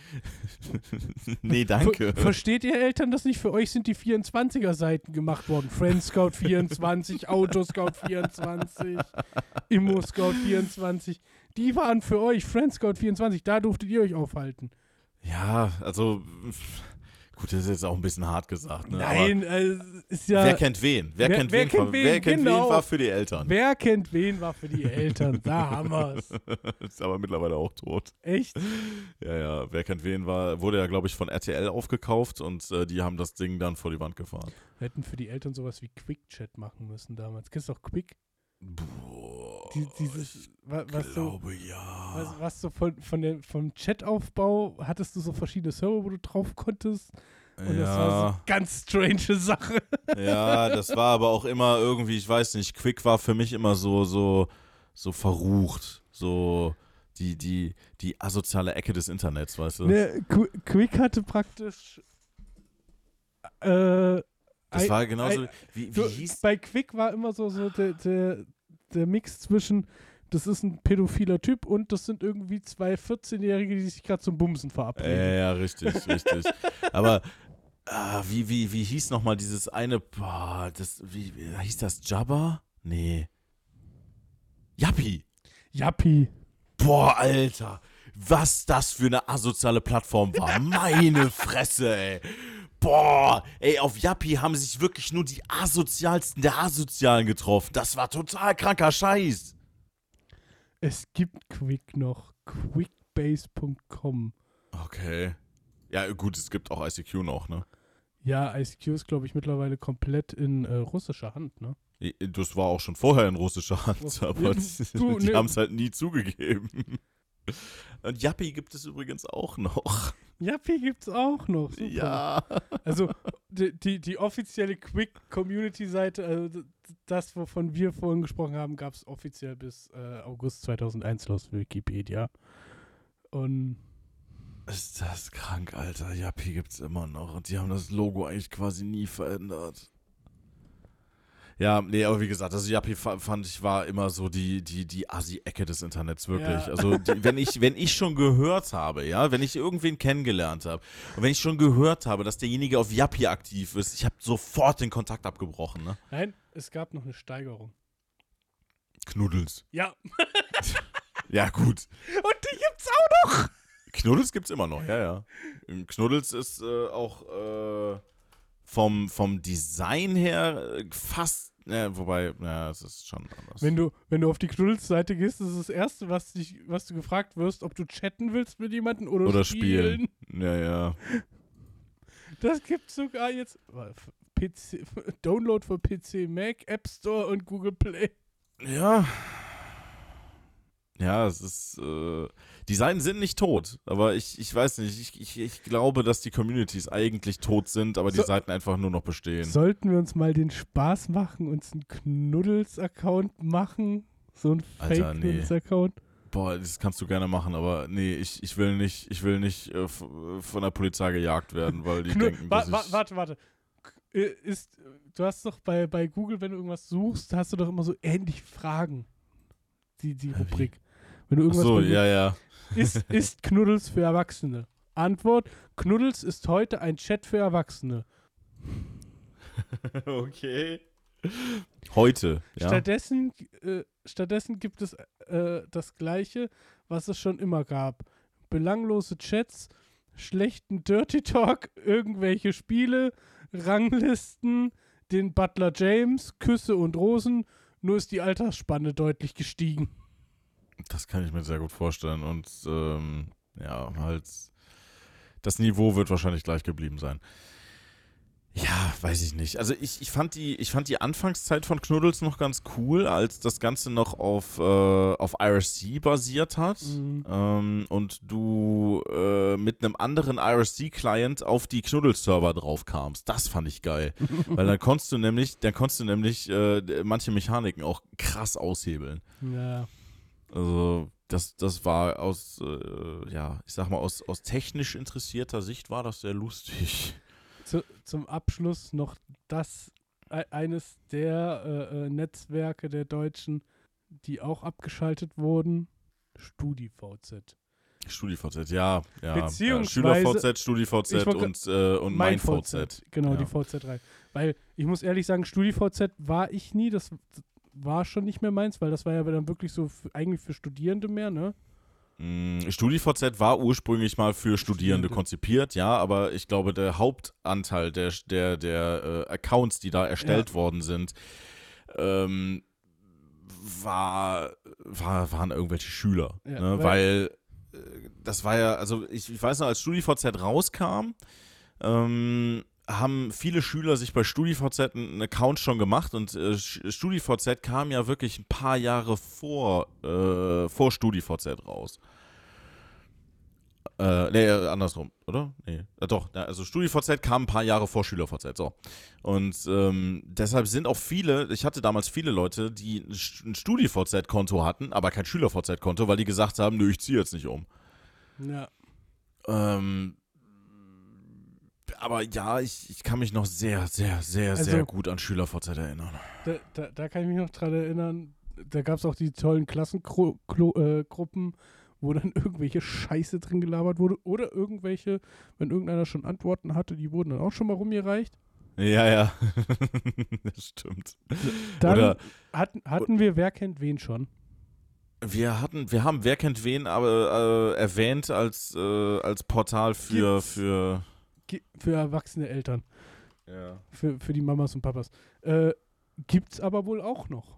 nee, danke. Ver versteht ihr Eltern das nicht? Für euch sind die 24er-Seiten gemacht worden. Friend Scout 24, Autoscout 24, Immo Scout 24. Die waren für euch Friend Scout 24. Da durftet ihr euch aufhalten. Ja, also Gut, das ist jetzt auch ein bisschen hart gesagt. Ne? Nein, äh, ist ja. Wer kennt wen? Wer, wer kennt, wer wen, kennt wen? Wer kennt genau. wen war für die Eltern? Wer kennt wen war für die Eltern? Da haben wir es. ist aber mittlerweile auch tot. Echt? Ja, ja. Wer kennt wen war, wurde ja, glaube ich, von RTL aufgekauft und äh, die haben das Ding dann vor die Wand gefahren. Wir hätten für die Eltern sowas wie Quick-Chat machen müssen damals. Kennst du auch Quick? Boah, die, dieses, was, was glaube so, ja. Was, was so von, von der, vom Chataufbau hattest du so verschiedene Server, wo du drauf konntest. Und ja. das war so ganz strange Sache. Ja, das war aber auch immer irgendwie, ich weiß nicht, Quick war für mich immer so, so, so verrucht. So die, die, die asoziale Ecke des Internets, weißt du? Ne, Quick hatte praktisch äh, das war genauso, wie, wie hieß Bei Quick war immer so, so der, der, der Mix zwischen, das ist ein pädophiler Typ und das sind irgendwie zwei 14-Jährige, die sich gerade zum Bumsen verabreden. Ja, ja, richtig, richtig. Aber Ah, wie, wie, wie hieß nochmal dieses eine, boah, das, wie, wie hieß das Jabba? Nee. Yappi. Yappi. Boah, Alter. Was das für eine asoziale Plattform war. Meine Fresse, ey. Boah, ey, auf Yappi haben sich wirklich nur die asozialsten der Asozialen getroffen. Das war total kranker Scheiß. Es gibt Quick noch. Quickbase.com. Okay. Ja, gut, es gibt auch ICQ noch, ne? Ja, ICQ ist, glaube ich, mittlerweile komplett in äh, russischer Hand, ne? Das war auch schon vorher in russischer Hand, aber du, die ne- haben es halt nie zugegeben. Und Yappi gibt es übrigens auch noch. Yappi gibt's auch noch. Super. Ja. Also die, die, die offizielle Quick-Community-Seite, also das, wovon wir vorhin gesprochen haben, gab es offiziell bis äh, August 2001 laut Wikipedia. Und Ist das krank, Alter. Yappi gibt's immer noch. Und die haben das Logo eigentlich quasi nie verändert. Ja, nee, aber wie gesagt, also Yappi fa- fand ich war immer so die, die, die Assi-Ecke des Internets, wirklich. Ja. Also die, wenn ich, wenn ich schon gehört habe, ja, wenn ich irgendwen kennengelernt habe und wenn ich schon gehört habe, dass derjenige auf Yappi aktiv ist, ich habe sofort den Kontakt abgebrochen, ne? nein, es gab noch eine Steigerung. Knuddels. Ja, Ja, gut. und die gibt's auch noch. Knuddels gibt's immer noch, ja, ja. Knuddels ist äh, auch äh, vom, vom Design her äh, fast, ja, wobei, ja, es ist schon anders. Wenn du, wenn du auf die Knuddels-Seite gehst, ist das Erste, was, dich, was du gefragt wirst, ob du chatten willst mit jemandem oder, Oder spielen. spielen. Ja, ja. Das gibt sogar jetzt PC, Download für PC, Mac, App Store und Google Play. Ja. Ja, es ist, äh, die Seiten sind nicht tot, aber ich, ich weiß nicht, ich, ich, ich glaube, dass die Communities eigentlich tot sind, aber die So- Seiten einfach nur noch bestehen. Sollten wir uns mal den Spaß machen, uns einen Knuddels-Account machen? So ein Alter, nee. Fake-Knuddels-Account? Boah, das kannst du gerne machen, aber nee, ich, ich will nicht, ich will nicht äh, von der Polizei gejagt werden, weil die denken, dass wa ich... warte, warte. Äh, Ist, du hast doch bei, bei Google, wenn du irgendwas suchst, hast du doch immer so ähnlich Fragen. Die, die? Rubrik. Wenn du Ach irgendwas so, bei ja, ja. Ist, ist Knuddels für Erwachsene? Antwort: Knuddels ist heute ein Chat für Erwachsene. okay. Heute, ja. Stattdessen, äh, stattdessen gibt es äh, das Gleiche, was es schon immer gab. Belanglose Chats, schlechten Dirty Talk, irgendwelche Spiele, Ranglisten, den Butler James, Küsse und Rosen. Nur ist die Altersspanne deutlich gestiegen. Das kann ich mir sehr gut vorstellen. Und ähm, ja, halt, das Niveau wird wahrscheinlich gleich geblieben sein. Ja, weiß ich nicht. Also ich, ich, fand die, ich fand die Anfangszeit von Knuddels noch ganz cool, als das Ganze noch auf, äh, auf IRC basiert hat. Mhm. Ähm, und du äh, mit einem anderen IRC-Client auf die Knuddels-Server drauf kamst. Das fand ich geil. Weil dann konntest du nämlich, dann konntest du nämlich äh, manche Mechaniken auch krass aushebeln. Ja. Also das, das war aus, äh, ja, ich sag mal, aus, aus technisch interessierter Sicht war das sehr lustig. Zu, zum Abschluss noch das, e- eines der äh, äh, Netzwerke der Deutschen, die auch abgeschaltet wurden, StudiVZ. StudiVZ, ja, ja. Beziehungsweise- ja, SchülerVZ, StudiVZ und, äh, und mein VZ. Genau, Ja. die VZ3. Weil ich muss ehrlich sagen, StudiVZ war ich nie, das war schon nicht mehr meins, weil das war ja dann wirklich so für, eigentlich für Studierende mehr, ne? Mm, StudiVZ war ursprünglich mal für Studierende Studierende. konzipiert, ja, aber ich glaube, der Hauptanteil der, der, der äh, Accounts, die da erstellt worden sind, ähm, war, war, waren irgendwelche Schüler. Ja, ne? weil- Weil äh, das war ja, also ich, ich weiß noch, als StudiVZ rauskam, ähm, haben viele Schüler sich bei StudiVZ einen Account schon gemacht und äh, StudiVZ kam ja wirklich ein paar Jahre vor, äh, vor StudiVZ raus. Äh, nee, andersrum, oder? Nee, äh, doch, also StudiVZ kam ein paar Jahre vor SchülerVZ, so. Und ähm, deshalb sind auch viele, ich hatte damals viele Leute, die ein StudiVZ-Konto hatten, aber kein SchülerVZ-Konto, weil die gesagt haben, nö, ich ziehe jetzt nicht um. Ja. Ähm, aber ja, ich, ich kann mich noch sehr, sehr, sehr, Also- sehr gut an SchülerVZ erinnern. Da, da, da kann ich mich noch dran erinnern, da gab es auch die tollen Klassengruppen, äh, wo dann irgendwelche Scheiße drin gelabert wurde oder irgendwelche, wenn irgendeiner schon Antworten hatte, die wurden dann auch schon mal rumgereicht. Ja, ja. das stimmt. Dann Oder- hatten, hatten wir Wer kennt wen schon. Wir hatten, wir haben Wer kennt wen aber äh, erwähnt als, äh, als Portal für, Gibt's. für Für erwachsene Eltern, ja. für, für die Mamas und Papas. Äh, gibt's aber wohl auch noch.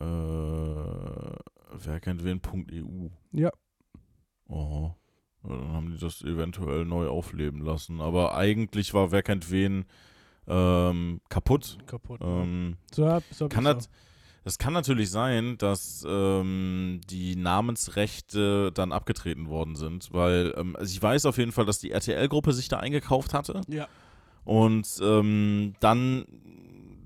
äh, wer kennt wen.eu. Ja. Oh. Dann haben die das eventuell neu aufleben lassen. Aber eigentlich war Wer kennt wen ähm, kaputt. Kaputt. Ähm, so hab, so hab kann das, es kann natürlich sein, dass ähm, die Namensrechte dann abgetreten worden sind, weil ähm, also ich weiß auf jeden Fall, dass die RTL-Gruppe sich da eingekauft hatte. Ja. und ähm, dann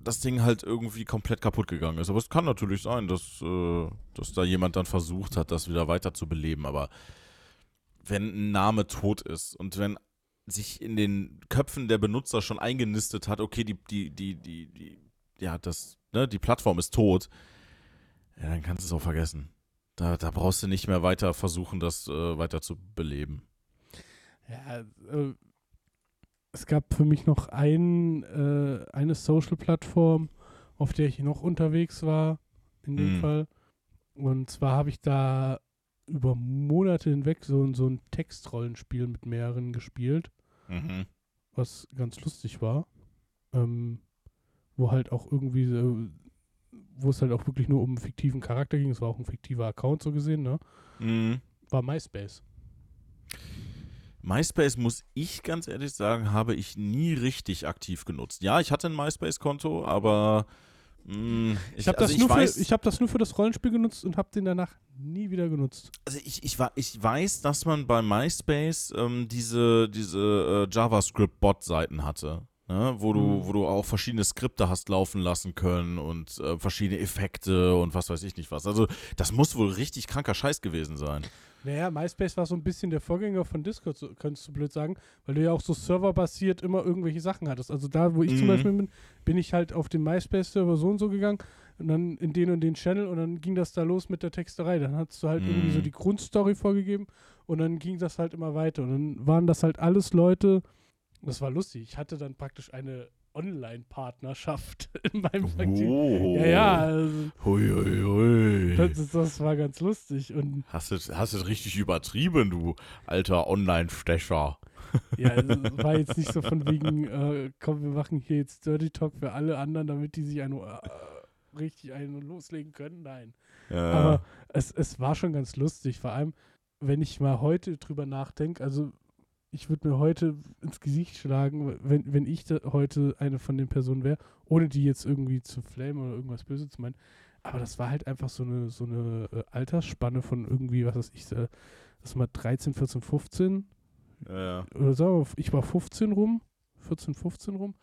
das Ding halt irgendwie komplett kaputt gegangen ist. Aber es kann natürlich sein, dass, äh, dass da jemand dann versucht hat, das wieder weiter zu beleben. Aber wenn ein Name tot ist und wenn sich in den Köpfen der Benutzer schon eingenistet hat, okay, die, die, die, die, die, ja, das, ne, die Plattform ist tot, ja, dann kannst du es auch vergessen. Da, da brauchst du nicht mehr weiter versuchen, das äh, weiter zu beleben. Ja, äh, es gab für mich noch ein, äh, eine Social-Plattform, auf der ich noch unterwegs war, in dem Mhm. Fall. Und zwar habe ich da über Monate hinweg so, so ein Textrollenspiel mit mehreren gespielt, Mhm. was ganz lustig war. Ähm, wo halt auch irgendwie, wo es halt auch wirklich nur um einen fiktiven Charakter ging. Es war auch ein fiktiver Account so gesehen, ne? Mhm. War MySpace. MySpace, muss ich ganz ehrlich sagen, habe ich nie richtig aktiv genutzt. Ja, ich hatte ein MySpace-Konto, aber mh, Ich habe also das, nur weiß, für- ich hab das nur für das Rollenspiel genutzt und habe den danach nie wieder genutzt. also ich, ich, ich weiß, dass man bei MySpace ähm, diese, diese äh, JavaScript-Bot-Seiten hatte. Ne, wo, du, Mhm. wo du auch verschiedene Skripte hast laufen lassen können und äh, verschiedene Effekte und was weiß ich nicht was. Also, das muss wohl richtig kranker Scheiß gewesen sein. Naja, MySpace war so ein bisschen der Vorgänger von Discord, so, könntest du blöd sagen, weil du ja auch so serverbasiert immer irgendwelche Sachen hattest. Also da, wo ich zum Mhm. Beispiel bin, bin ich halt auf den MySpace-Server so und so gegangen und dann in den und den Channel und dann ging das da los mit der Texterei. Dann hast du halt irgendwie so Mhm. die Grundstory vorgegeben und dann ging das halt immer weiter. Und dann waren das halt alles Leute, das war lustig. Ich hatte dann praktisch eine Online-Partnerschaft in meinem Praktikum. Oh. Ja, ja, also, Hui, hui, hui. das, das war ganz lustig. Und Hast du, hast du richtig übertrieben, du alter Online-Stecher. Ja, also es war jetzt nicht so von wegen, äh, komm, wir machen hier jetzt Dirty Talk für alle anderen, damit die sich einen, äh, richtig einen loslegen können. Nein. Ja. Aber es, es war schon ganz lustig, vor allem, wenn ich mal heute drüber nachdenke, also ich würde mir heute ins Gesicht schlagen, wenn, wenn ich da heute eine von den Personen wäre, ohne die jetzt irgendwie zu flamen oder irgendwas Böses zu meinen. Aber das war halt einfach so eine, so eine äh, Altersspanne von irgendwie, was weiß ich, äh, das war 13, 14, 15 ja, oder wir, ich war 15 rum, 14, 15 rum.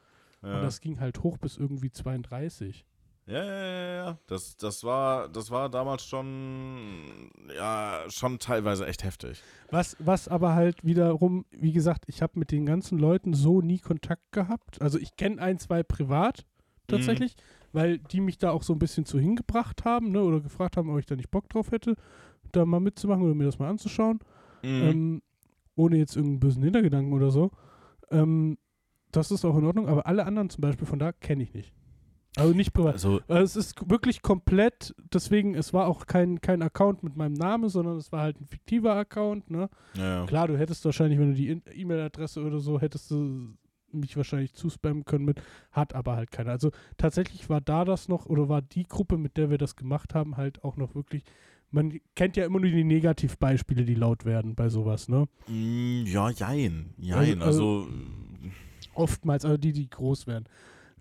ja. Und das ging halt hoch bis irgendwie 32. Ja, ja, ja, ja. Das, das, war, das war damals schon, ja, schon teilweise echt heftig. Was, was aber halt wiederum, wie gesagt, ich habe mit den ganzen Leuten so nie Kontakt gehabt. Also ich kenne ein, zwei privat tatsächlich, weil die mich da auch so ein bisschen zu hingebracht haben, ne, oder gefragt haben, ob ich da nicht Bock drauf hätte, da mal mitzumachen oder mir das mal anzuschauen. Mhm. Ähm, ohne jetzt irgendeinen bösen Hintergedanken oder so. Ähm, das ist auch in Ordnung, aber alle anderen zum Beispiel von da kenne ich nicht. Also nicht privat. also, Also Es ist wirklich komplett, deswegen, es war auch kein, kein Account mit meinem Namen, sondern es war halt ein fiktiver Account, ne? ja. Klar, du hättest wahrscheinlich, wenn du die E-Mail-Adresse oder so, hättest du mich wahrscheinlich zuspammen können mit, hat aber halt keiner. Also tatsächlich war da das noch, oder war die Gruppe, mit der wir das gemacht haben, halt auch noch wirklich, man kennt ja immer nur die Negativbeispiele, die laut werden bei sowas, ne? Mm, ja, jein. Jein. Also- Also, Oftmals, also die, die groß werden.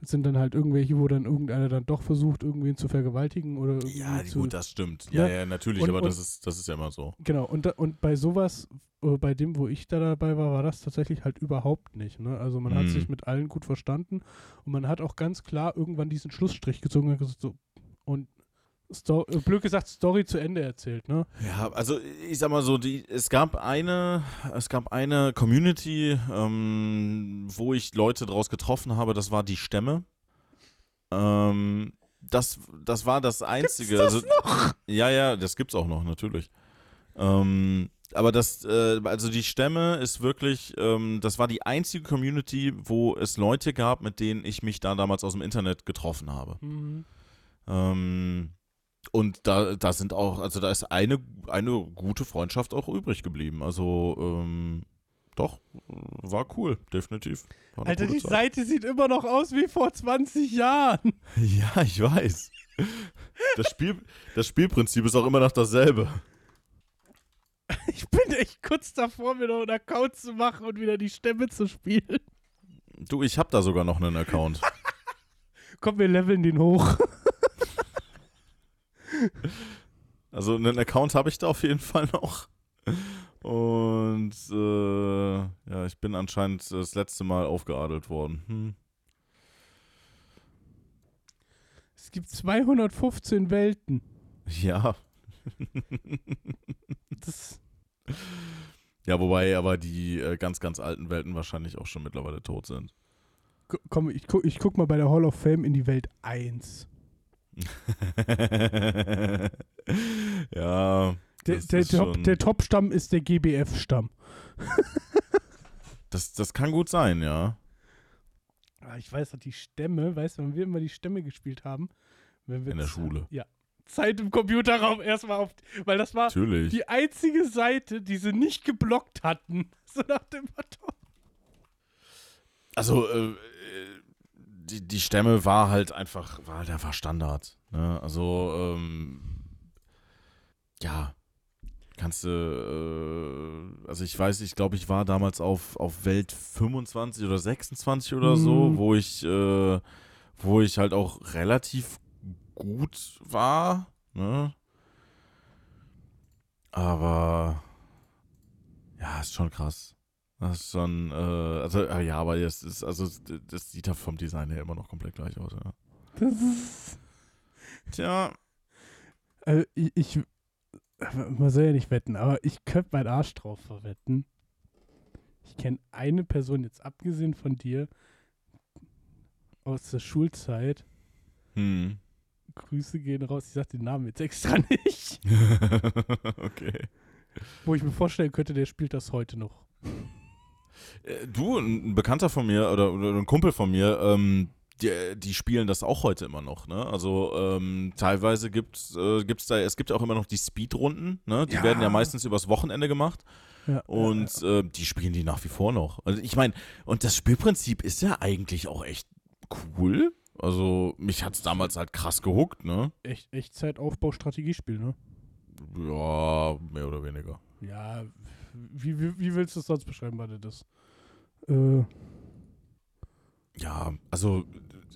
Sind dann halt irgendwelche, wo dann irgendeiner dann doch versucht, irgendwen zu vergewaltigen oder irgendwie ja, zu, gut, das stimmt. Ja, Ja. ja, natürlich, Und- aber und- das, ist, das ist ja immer so. Genau, und, und bei sowas, äh, bei dem, wo ich da dabei war, war das tatsächlich halt überhaupt nicht. Ne? Also man hat Mhm. sich mit allen gut verstanden und man hat auch ganz klar irgendwann diesen Schlussstrich gezogen und gesagt, so, und Sto blöd gesagt, Story zu Ende erzählt, ne? Ja, also ich sag mal so, die, es gab eine, es gab eine Community, ähm, wo ich Leute draus getroffen habe, das war die Stämme. Ähm, das, das war das Einzige. das also, Ja, ja, das gibt's auch noch, natürlich. Ähm, aber das, äh, also die Stämme ist wirklich, ähm, das war die einzige Community, wo es Leute gab, mit denen ich mich da damals aus dem Internet getroffen habe. Mhm. Ähm, und da, da sind auch, also da ist eine, eine gute Freundschaft auch übrig geblieben. Also, ähm, doch, war cool, definitiv. War Alter, die Zeit. Seite sieht immer noch aus wie vor 20 Jahren. Ja, ich weiß. Das, Spiel, das Spielprinzip ist auch immer noch dasselbe. Ich bin echt kurz davor, mir noch einen Account zu machen und wieder die Stämme zu spielen. Du, ich hab da sogar noch einen Account. Komm, wir leveln den hoch. Also einen Account habe ich da auf jeden Fall noch. Und äh, ja, ich bin anscheinend das letzte Mal aufgeadelt worden. Hm. Es gibt 215 Welten. Ja. Das, Ja, wobei aber die äh, ganz, ganz alten Welten wahrscheinlich auch schon mittlerweile tot sind. Komm, ich guck, ich guck mal bei der Hall of Fame in die Welt 1. ja. Der, der, Top, der Top-Stamm ist der GBF-Stamm. Das, das kann gut sein, ja. Ah, Ich weiß noch, die Stämme, weißt du, wenn wir immer die Stämme gespielt haben? Wenn wir In der Schule. Ja. Zeit im Computerraum erstmal auf. Weil das war Natürlich. die einzige Seite, die sie nicht geblockt hatten. So nach dem Motto. Also, äh, die, die Stämme war halt einfach, war halt einfach Standard. Ne? Also, ähm, ja, kannst du, äh, also ich weiß, ich glaube, ich war damals auf, auf Welt 25 oder 26 oder so, Mhm. wo ich, äh, wo ich halt auch relativ gut war, ne? Aber ja, ist schon krass. Das ist schon, äh, also äh, ja, aber das ist, also das sieht ja vom Design her immer noch komplett gleich aus, ja. Das ist. Tja, Also ich, ich. Man soll ja nicht wetten, aber ich könnte meinen Arsch drauf verwetten. Ich kenne eine Person jetzt abgesehen von dir aus der Schulzeit. hm. Grüße gehen raus. Ich sag den Namen jetzt extra nicht. okay. Wo ich mir vorstellen könnte, der spielt das heute noch. Äh, Du, ein Bekannter von mir oder, oder ein Kumpel von mir, ähm, die, die spielen das auch heute immer noch, ne? Also ähm, teilweise gibt's, äh, gibt's da, es gibt auch immer noch die Speedrunden, ne? Die Ja. werden ja meistens übers Wochenende gemacht Ja, und äh, die spielen die nach wie vor noch. Also ich meine, und das Spielprinzip ist ja eigentlich auch echt cool. Also mich hat's damals halt krass gehuckt, ne? echt, Echtzeit-Aufbau-Strategiespiel, ne? Ja, mehr oder weniger. Ja, wie, wie, wie willst du es sonst beschreiben, warte das? Äh, Ja, also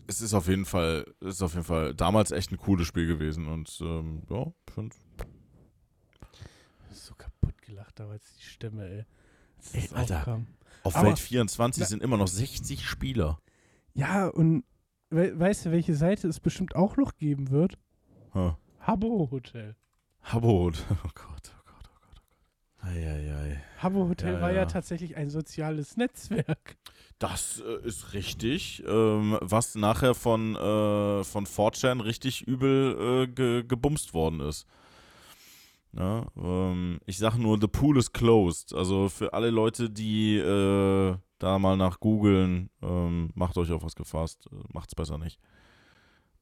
es ist auf jeden Fall, es ist auf jeden Fall damals echt ein cooles Spiel gewesen und ähm, ja, ich finde. so kaputt gelacht damals, die Stimme, ey. Ey, Alter. aufkam. Auf Aber- Welt 24 Na- sind immer noch 60 Spieler. Ja, und we weißt du, welche Seite es bestimmt auch noch geben wird? Huh. Habbo Hotel. Habot. Oh Gott, oh Gott, oh Gott, oh Gott. Eieiei. Habbo Hotel Ja, war ja ja. tatsächlich ein soziales Netzwerk. Das äh, ist richtig, ähm, was nachher von, äh, von 4chan richtig übel äh, ge gebumst worden ist. Ja, ähm, ich sag nur, the pool is closed. Also für alle Leute, die äh, da mal nach googeln, ähm, macht euch auf was gefasst. Äh, macht's besser nicht.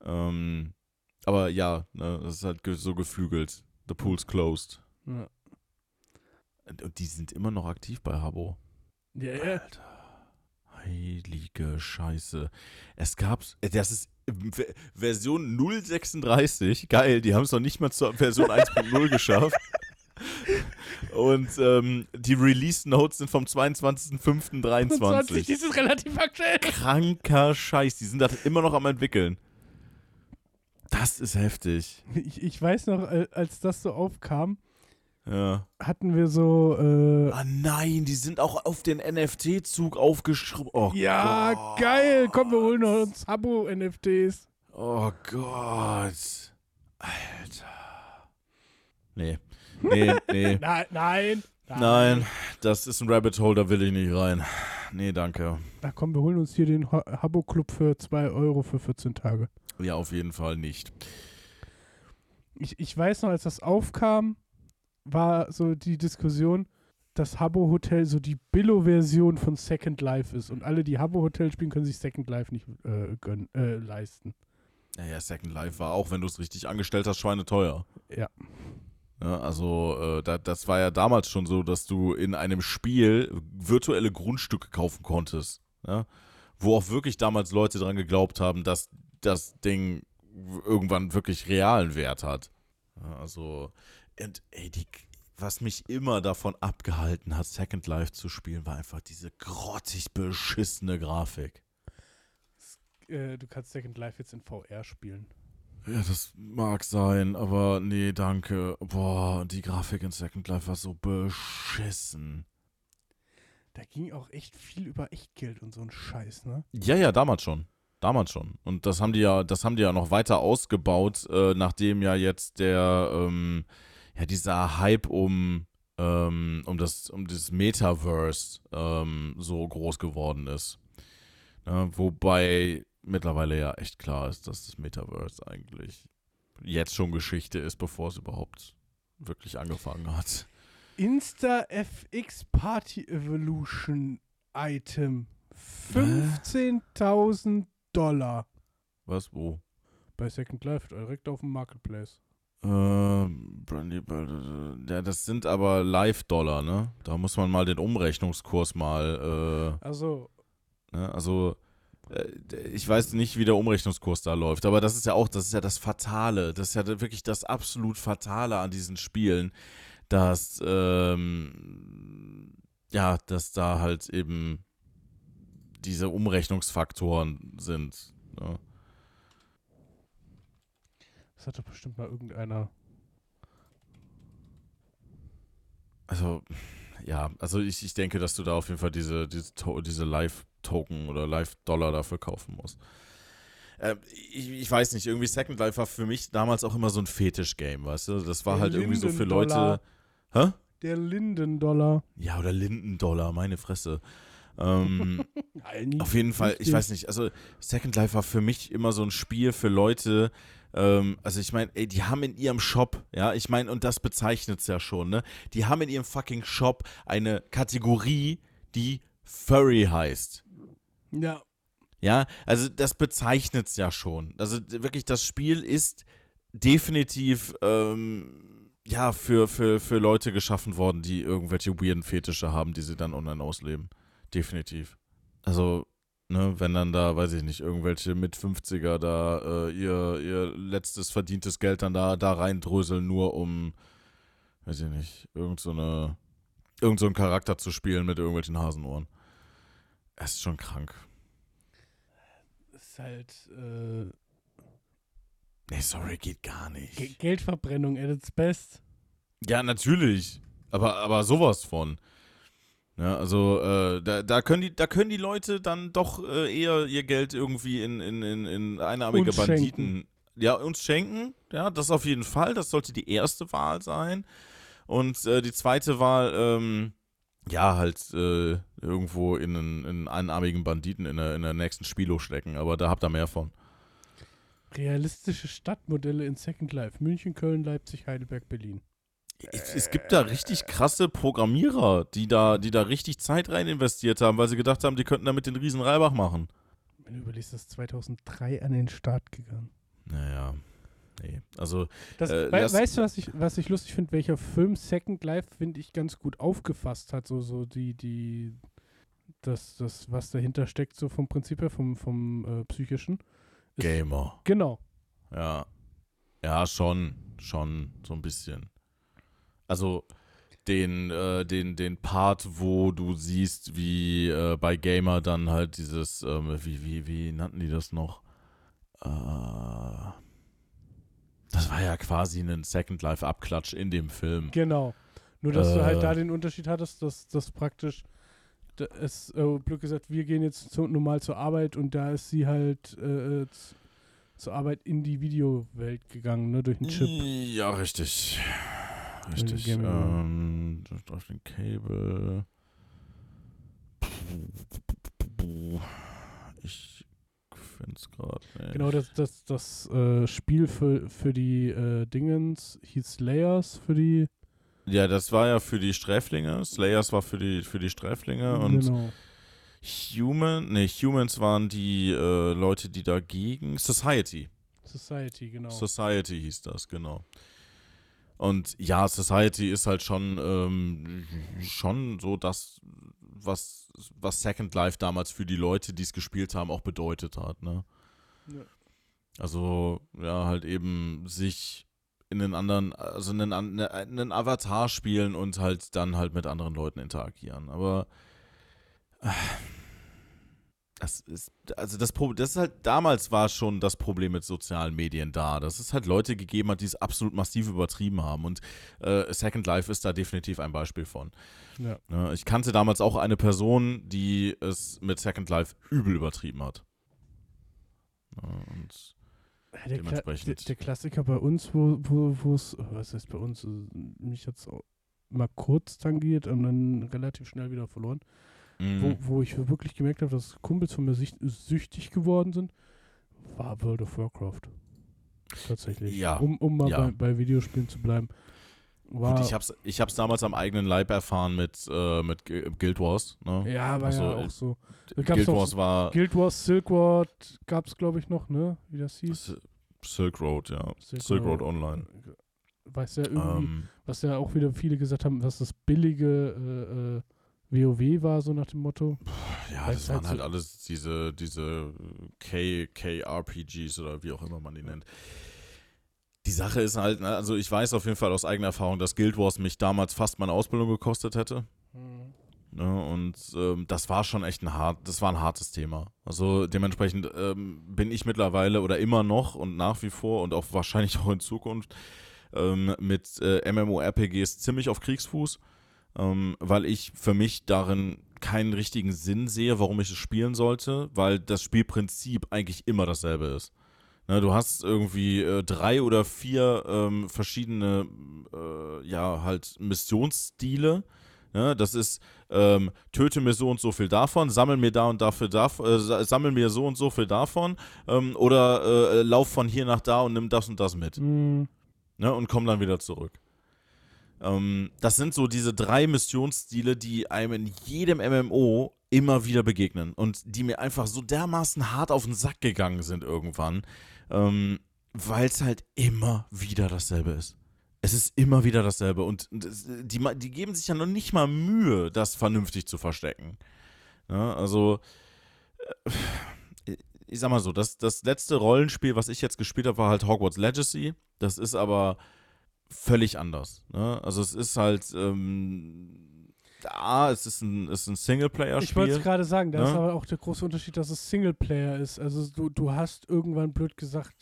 Ähm, aber ja, ne, das ist halt so geflügelt. The pool's closed. Ja. Und die sind immer noch aktiv bei Habbo. Ja, ja. Heilige Scheiße. Es gab, äh, das ist V- Version 036, geil, die haben es noch nicht mal zur Version 1.0 geschafft. Und ähm, die Release Notes sind vom 20, 22.05.23. die sind relativ aktuell. Kranker Scheiß, die sind da immer noch am entwickeln. Das ist heftig. Ich, ich weiß noch, äh, als das so aufkam, Ja. hatten wir so, äh, Ah nein, die sind auch auf den NFT-Zug aufgeschrieben. Oh ja, Gott. geil, komm, wir holen uns Habbo-NFTs. Oh Gott. Alter. Nee. Nee, nee. Nein, nein. Nein, das ist ein Rabbit Hole, da will ich nicht rein. Nee, danke. Na komm, wir holen uns hier den Ha- Habbo-Club für 2 Euro für 14 Tage. Ja, auf jeden Fall nicht. Ich, ich weiß noch, als das aufkam, war so die Diskussion, dass Habbo Hotel so die Billo-Version von Second Life ist. Und alle, die Habbo Hotel spielen, können sich Second Life nicht äh, gönnen, äh, leisten. Naja, Second Life war auch, wenn du es richtig angestellt hast, schweineteuer. Ja. Ja, also äh, da, das war ja damals schon so, dass du in einem Spiel virtuelle Grundstücke kaufen konntest. Ja? Wo auch wirklich damals Leute dran geglaubt haben, dass das Ding irgendwann wirklich realen Wert hat. Ja, also, und ey, die, was mich immer davon abgehalten hat, Second Life zu spielen, war einfach diese grottig beschissene Grafik. Äh, du kannst Second Life jetzt in VR spielen. Ja, das mag sein, aber nee, danke. Boah, die Grafik in Second Life war so beschissen. Da ging auch echt viel über Echtgeld und so ein Scheiß, ne? Ja, ja, damals schon. Damals schon. Und das haben die ja, das haben die ja noch weiter ausgebaut, äh, nachdem ja jetzt der, ähm, ja, dieser Hype um, ähm, um das, um das Metaverse ähm, so groß geworden ist. Ja, wobei mittlerweile ja echt klar ist, dass das Metaverse eigentlich jetzt schon Geschichte ist, bevor es überhaupt wirklich angefangen hat. Insta FX Party Evolution Item. 15.000 Dollar. Was, wo? Bei Second Life, direkt auf dem Marketplace. Ähm, Brandy, äh, ja, das sind aber Live-Dollar, ne? Da muss man mal den Umrechnungskurs mal, äh, Also, ne? also äh, ich weiß nicht, wie der Umrechnungskurs da läuft, aber das ist ja auch, das ist ja das Fatale, das ist ja wirklich das absolut Fatale an diesen Spielen, dass, ähm, ja, dass da halt eben diese Umrechnungsfaktoren sind. Ne? Das hat doch bestimmt mal irgendeiner. Also, ja, also ich, ich denke, dass du da auf jeden Fall diese, diese, diese Live-Token oder Live-Dollar dafür kaufen musst. Ähm, ich, ich weiß nicht, irgendwie Second Life war für mich damals auch immer so ein Fetisch-Game, weißt du? Das war Der halt irgendwie so für. Leute. Hä? Der Linden-Dollar. Ja, oder Lindendollar, meine Fresse. Ähm, Nein, Auf jeden Fall, ich weiß nicht, also Second Life war für mich immer so ein Spiel für Leute, ähm, also ich meine, ey, die haben in ihrem Shop, ja, ich meine, und das bezeichnet es ja schon, ne, die haben in ihrem fucking Shop eine Kategorie, die Furry heißt. Ja, Ja, also das bezeichnet es ja schon. Also wirklich, das Spiel ist definitiv, ähm, ja, für, für, für Leute geschaffen worden, die irgendwelche weirden Fetische haben, die sie dann online ausleben. Definitiv. Also, ne, wenn dann da, weiß ich nicht, irgendwelche mit 50er da äh, ihr, ihr letztes verdientes Geld dann da, da reindröseln, nur um, weiß ich nicht, irgend so eine, irgend so einen Charakter zu spielen mit irgendwelchen Hasenohren. Es ist schon krank. ist halt äh, Nee, sorry, geht gar nicht. Ge Geldverbrennung at its best. Ja, natürlich. Aber, aber sowas von. Ja, also äh, da, da, können die, da können die Leute dann doch äh, eher ihr Geld irgendwie in, in, in, in einarmige Uns Banditen. schenken. Ja, uns schenken. Ja, das auf jeden Fall. Das sollte die erste Wahl sein. Und äh, die zweite Wahl, ähm, ja, halt äh, irgendwo in einen, in einen einarmigen Banditen in der, in der nächsten Spielo stecken. Aber da habt ihr mehr von. Realistische Stadtmodelle in Second Life. München, Köln, Leipzig, Heidelberg, Berlin. Es, gibt da richtig krasse Programmierer, die da, die da richtig Zeit rein investiert haben, weil sie gedacht haben, die könnten damit den riesen Reibach machen. Wenn du überlegst, das ist 2003 an den Start gegangen. Naja, nee. Also, Das, Äh, lass- weißt du, was ich, was ich lustig finde? Welcher Film Second Life, finde ich, ganz gut aufgefasst hat. So, so die, die, das, das, was dahinter steckt, so vom Prinzip her, vom, vom äh, psychischen. Ist- Gamer. Genau. Ja. Ja, schon. Schon so ein bisschen. Also, den, äh, den, den Part, wo du siehst, wie äh, bei Gamer dann halt dieses, ähm, wie, wie, wie nannten die das noch? Äh, das war ja quasi ein Second Life-Abklatsch in dem Film. Genau. Nur, dass du halt Äh. da den Unterschied hattest, dass das praktisch, es, äh, blöd gesagt, wir gehen jetzt zu, normal zur Arbeit und da ist sie halt äh, zur Arbeit in die Videowelt gegangen, ne, durch einen Chip. Ja, richtig. Richtig. Boy. Ähm, auf den Cable. Ich finde es gerade nicht. Genau, das, das, das äh, Spiel für, für die äh, Dingens hieß Layers für die Ja, das war ja für die Sträflinge. Slayers war für die, für die Sträflinge und genau. Human, nee, Humans waren die äh, Leute, die dagegen. Society. Society, genau. Society hieß das, genau. Und ja, Society ist halt schon, ähm, schon so das, was, was Second Life damals für die Leute, die es gespielt haben, auch bedeutet hat, ne? Ja. Also, ja, halt eben sich in den anderen, also einen, ne, einen Avatar spielen und halt dann halt mit anderen Leuten interagieren. Aber äh, das ist, also das Problem, das ist halt, damals war schon das Problem mit sozialen Medien da, dass es halt Leute gegeben hat, die es absolut massiv übertrieben haben. Und äh, Second Life ist da definitiv ein Beispiel von. Ja. Ne, Ich kannte damals auch eine Person, die es mit Second Life übel übertrieben hat. Ja, Und Der, Kla der, der Klassiker bei uns, wo wo wo es, was heißt bei uns, mich jetzt mal kurz tangiert und dann relativ schnell wieder verloren, Mhm. wo, wo ich wirklich gemerkt habe, dass Kumpels von mir sücht- süchtig geworden sind, war World of Warcraft. Tatsächlich. Ja, Um, um mal ja. bei, bei Videospielen zu bleiben. War, Gut, ich hab's, ich hab's damals am eigenen Leib erfahren mit, äh, mit Guild Wars. Ne? ja, war also, ja äh, auch so. Gab's Guild Wars war Guild Wars, Silk Road gab es, glaube ich, noch, ne? Wie das hieß. Silk Road, ja. Silk Silk Road Road. Online. Weiß ja irgendwie, Ähm, was ja auch wieder viele gesagt haben, was das billige äh, äh, WoW war, so nach dem Motto. ja, das waren halt so- alles diese, diese K, KRPGs oder wie auch immer man die nennt. Die Sache ist halt, ne, also ich weiß auf jeden Fall aus eigener Erfahrung, dass Guild Wars mich damals fast meine Ausbildung gekostet hätte. Ne, und ähm, das war schon echt ein hart, das war ein hartes Thema. Also dementsprechend ähm, bin ich mittlerweile oder immer noch und nach wie vor und auch wahrscheinlich auch in Zukunft ähm, mit äh, MMORPGs ziemlich auf Kriegsfuß, ähm, weil ich für mich darin keinen richtigen Sinn sehe, warum ich es spielen sollte, weil das Spielprinzip eigentlich immer dasselbe ist. Ne, du hast irgendwie äh, drei oder vier ähm, verschiedene, äh, ja, halt Missionsstile. Ne? Das ist, ähm, töte mir so und so viel davon, sammel mir da und dafür dav äh, sa- sammel mir so und so viel davon ähm, oder äh, lauf von hier nach da und nimm das und das mit Mhm. ne, und komm dann wieder zurück. Ähm, das sind so diese drei Missionsstile, die einem in jedem MMO immer wieder begegnen und die mir einfach so dermaßen hart auf den Sack gegangen sind irgendwann, ähm, weil es halt immer wieder dasselbe ist. Es ist immer wieder dasselbe und die, die geben sich ja noch nicht mal Mühe, das vernünftig zu verstecken. Ja, also, äh, ich sag mal so, das, das letzte Rollenspiel, was ich jetzt gespielt habe, war halt Hogwarts Legacy. Das ist aber völlig anders. Ne? Also es ist halt, ähm, A, es ist ein, es ist ein Ich wollte es Singleplayer-Spiel. gerade sagen, da Ne? ist aber auch der große Unterschied, dass es Singleplayer ist. Also du, du hast irgendwann blöd gesagt,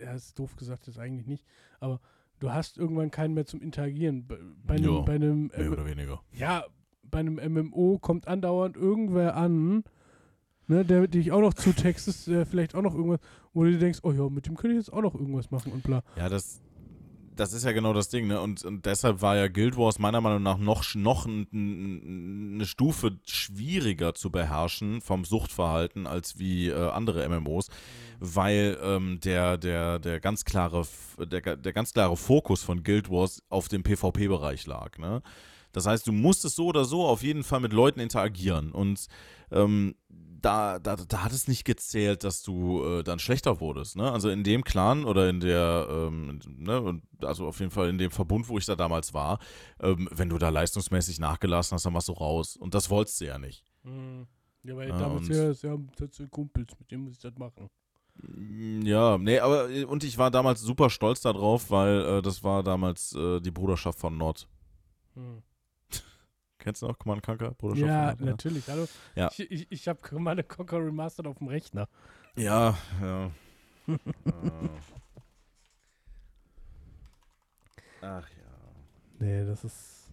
ja, ist doof gesagt, ist eigentlich nicht, aber du hast irgendwann keinen mehr zum Interagieren. Bei, einem, Ja, bei einem Mehr oder weniger. ja, bei einem MMO kommt andauernd irgendwer an, ne, der dich auch noch zutextet, der vielleicht auch noch irgendwas, wo du dir denkst, oh ja, mit dem könnte ich jetzt auch noch irgendwas machen und bla. Ja, das, das ist ja genau das Ding, ne? Und, und deshalb war ja Guild Wars meiner Meinung nach noch, noch ein, ein, eine Stufe schwieriger zu beherrschen vom Suchtverhalten als wie äh, andere MMOs, weil ähm, der, der, der, ganz klare, der, der ganz klare Fokus von Guild Wars auf dem PvP-Bereich lag, ne? Das heißt, du musstest so oder so auf jeden Fall mit Leuten interagieren und ähm, da, da, da hat es nicht gezählt, dass du äh, dann schlechter wurdest. Ne? Also in dem Clan oder in der, ähm, ne, und also auf jeden Fall in dem Verbund, wo ich da damals war, ähm, wenn du da leistungsmäßig nachgelassen hast, dann warst du raus. Und das wolltest du ja nicht. Ja, weil Ja, damals ja, ja, das sind Kumpels, mit dem muss ich das machen. Mm, Ja, nee, aber äh, und ich war damals super stolz darauf, weil äh, das war damals äh, die Bruderschaft von Nord. Kennst du noch Command Conquer? Bruderschaft Ja, von Nord? natürlich, hallo. Ja. Ich, ich, ich habe meine Conquer Remastered auf dem Rechner. Ja, ja. Äh. Ach ja. Nee, das ist.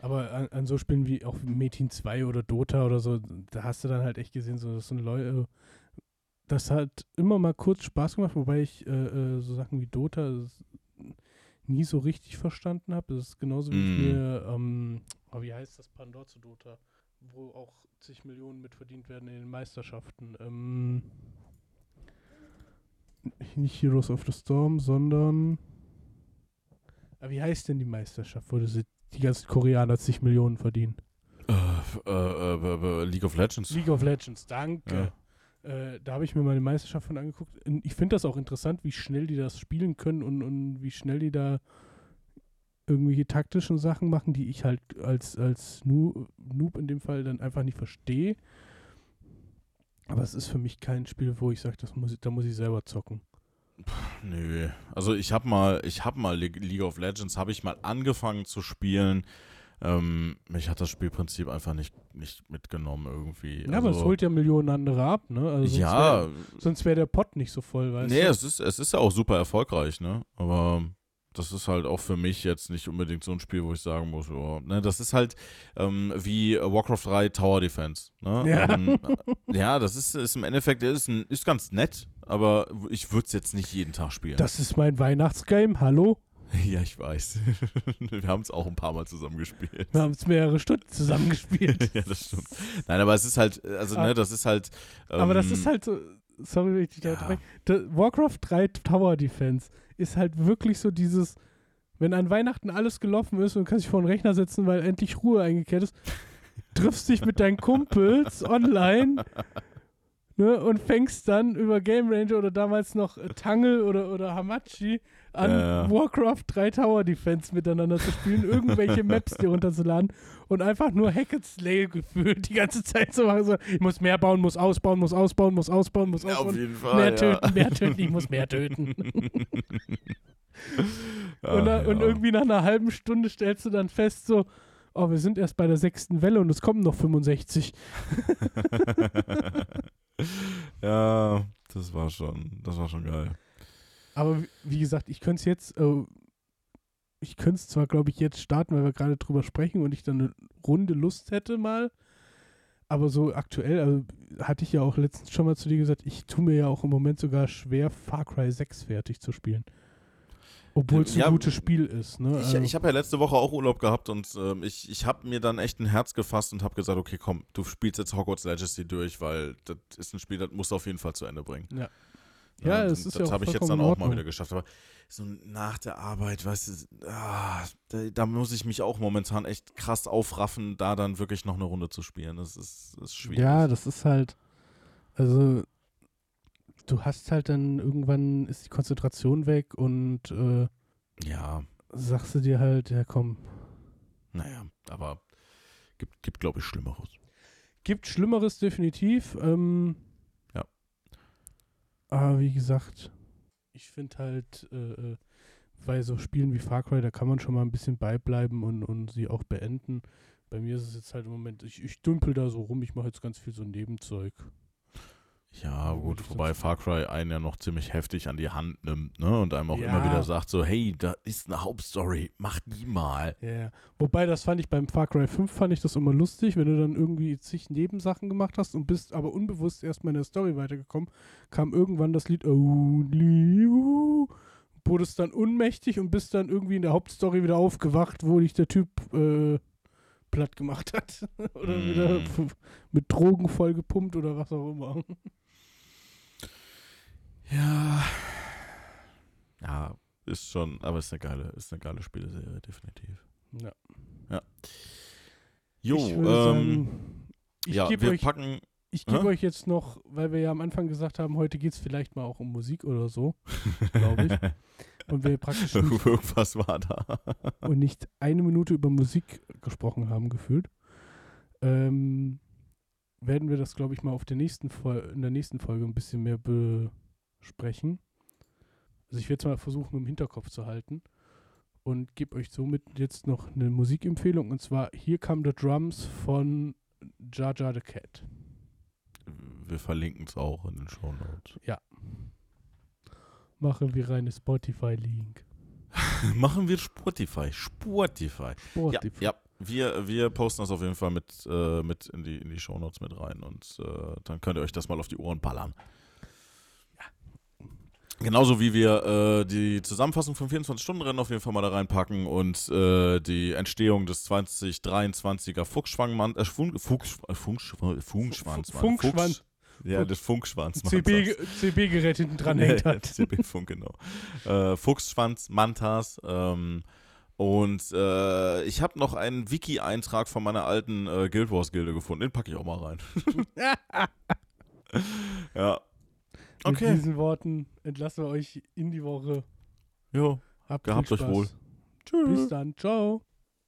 Aber an, an so Spielen wie auch Metin 2 oder Dota oder so, da hast du dann halt echt gesehen, so, das sind Leute. Das hat immer mal kurz Spaß gemacht, wobei ich äh, äh, so Sachen wie Dota nie so richtig verstanden habe. Das ist genauso wie ich Mm. mir, ähm, oh, wie heißt das Pandor zu Dota, wo auch zig Millionen mit verdient werden in den Meisterschaften. Ähm, nicht Heroes of the Storm, sondern Aber wie heißt denn die Meisterschaft, wo sie, die ganzen Koreaner zig Millionen verdienen? Äh, äh, äh, äh, League of Legends. League of Legends, danke. Äh, da habe ich mir mal die Meisterschaft von angeguckt. Ich finde das auch interessant, wie schnell die das spielen können und, und wie schnell die da irgendwelche taktischen Sachen machen, die ich halt als, als Noob in dem Fall dann einfach nicht verstehe. Aber es ist für mich kein Spiel, wo ich sage, da muss ich selber zocken. Nö. Also ich habe mal, ich habe mal Le- League of Legends, habe ich mal angefangen zu spielen. Ähm, mich hat das Spielprinzip einfach nicht, nicht mitgenommen irgendwie. Ja, aber es Also, holt ja Millionen andere ab, ne? Also sonst ja, Wär, sonst wäre der Pott nicht so voll, weißt nee, du? es ist, es ist ja auch super erfolgreich, ne? Aber das ist halt auch für mich jetzt nicht unbedingt so ein Spiel, wo ich sagen muss, oh, ne, das ist halt ähm, wie Warcraft 3 Tower Defense. Ne? Ja. Ähm, ja, das ist, ist im Endeffekt ist, ein, ist ganz nett, aber ich würde es jetzt nicht jeden Tag spielen. Das ist mein Weihnachtsgame, hallo? ja, ich weiß. Wir haben es auch ein paar Mal zusammen gespielt. Wir haben es mehrere Stunden zusammengespielt. ja, das stimmt. Nein, aber es ist halt, also, Ah. ne, das ist halt. Ähm, Aber das ist halt so, sorry, wenn ich dich da ja. Der Warcraft 3 Tower Defense ist halt wirklich so dieses, wenn an Weihnachten alles gelaufen ist und du kannst dich vor den Rechner setzen, weil endlich Ruhe eingekehrt ist, triffst dich mit deinen Kumpels online ne, und fängst dann über Game Ranger oder damals noch äh, Tangle oder, oder Hamachi an, Ja, ja. Warcraft 3 Tower Defense miteinander zu spielen, irgendwelche Maps dir runterzuladen und einfach nur Hack and Slay gefühlt die ganze Zeit zu machen. So, ich muss mehr bauen, muss ausbauen, muss ausbauen, muss ausbauen, muss Ja, auf ausbauen. jeden Fall. mehr ja. töten, mehr töten, ich muss mehr töten. Ach, und, da- und ja. irgendwie nach einer halben Stunde stellst du dann fest, so, oh, wir sind erst bei der sechsten Welle und es kommen noch 65. ja, das war schon, das war schon geil. Aber wie- gesagt, ich könnte es jetzt, äh, ich könnte es zwar, glaube ich, jetzt starten, weil wir gerade drüber sprechen und ich dann eine Runde Lust hätte mal. Aber so aktuell, also hatte ich ja auch letztens schon mal zu dir gesagt, ich tue mir ja auch im Moment sogar schwer, Far Cry 6 fertig zu spielen. Obwohl es Ja, ein gutes Spiel ist. Ne? Ich, Also- ich habe ja letzte Woche auch Urlaub gehabt und ähm, ich, ich habe mir dann echt ein Herz gefasst und habe gesagt, okay, komm, du spielst jetzt Hogwarts Legacy durch, weil das ist ein Spiel, das musst du auf jeden Fall zu Ende bringen. Ja. Ja, und es ist ja das auch habe ich jetzt dann auch mal wieder geschafft. Aber so nach der Arbeit, weißt du, ah, da, da muss ich mich auch momentan echt krass aufraffen, da dann wirklich noch eine Runde zu spielen. Das ist, das ist schwierig. Ja, das ist halt, also du hast halt dann irgendwann ist die Konzentration weg und äh, ja, sagst du dir halt, ja komm, naja, aber gibt, gibt glaube ich, Schlimmeres. gibt Schlimmeres definitiv. Ähm, Ja. Aber wie gesagt, ich finde halt, äh, äh, bei so Spielen wie Far Cry, da kann man schon mal ein bisschen beibleiben und, und sie auch beenden. Bei mir ist es jetzt halt im Moment, ich, ich dümpel da so rum, ich mache jetzt ganz viel so Nebenzeug. Ja, Würde gut, wobei Far Cry einen ja noch ziemlich heftig an die Hand nimmt, ne? Und einem auch Ja. immer wieder sagt so, hey, da ist eine Hauptstory, mach die mal. Ja. Wobei, das fand ich beim Far Cry 5, fand ich das immer lustig, wenn du dann irgendwie zig Nebensachen gemacht hast und bist aber unbewusst erstmal in der Story weitergekommen, kam irgendwann das Lied Only You, wurdest dann unmächtig und bist dann irgendwie in der Hauptstory wieder aufgewacht, wo dich der Typ äh, platt gemacht hat. oder Mm. wieder mit Drogen vollgepumpt oder was auch immer. Ja. Ja, ist schon, aber ist eine geile, ist eine geile Spieleserie, definitiv. Ja. Jo, ich ähm, sagen, ich ja, gebe wir euch packen, Ich gebe euch jetzt noch, weil wir ja am Anfang gesagt haben, heute geht es vielleicht mal auch um Musik oder so, glaube ich. Und wir praktisch irgendwas war da. und nicht eine Minute über Musik gesprochen haben, gefühlt. Ähm, werden wir das, glaube ich, mal auf der nächsten Fol in der nächsten Folge ein bisschen mehr besprechen. Also ich werde es mal versuchen, im Hinterkopf zu halten. Und gebe euch somit jetzt noch eine Musikempfehlung. Und zwar Here Come the Drums von Jar Jar the Cat. Wir verlinken es auch in den Show Notes. Machen wir eine Spotify-Link. Machen wir Spotify. Spotify. Ja, Spotify. ja. Wir, wir posten das auf jeden Fall mit, äh, mit in die, in die Shownotes mit rein und äh, dann könnt ihr euch das mal auf die Ohren ballern. Genauso wie wir äh, die Zusammenfassung vom 24-Stunden-Rennen auf jeden Fall mal da reinpacken und äh, die Entstehung des 2023er Fuchsschwangmann, äh, Funk, Fuchs, Funksch, Funkschwanz. Funkschwanz. Ja, das Funkschwanz. CB CB-Gerät hinten dran hängt Ja, hat. CB-Funk, genau. Äh, Fuchsschwanz, Mantas, ähm, Und äh, ich habe noch einen Wiki-Eintrag von meiner alten äh, Guild Wars-Gilde gefunden. Den packe ich auch mal rein. ja. Mit Okay. diesen Worten entlassen wir euch in die Woche. Jo. Habt Gehabt euch wohl. Bis dann. Ciao.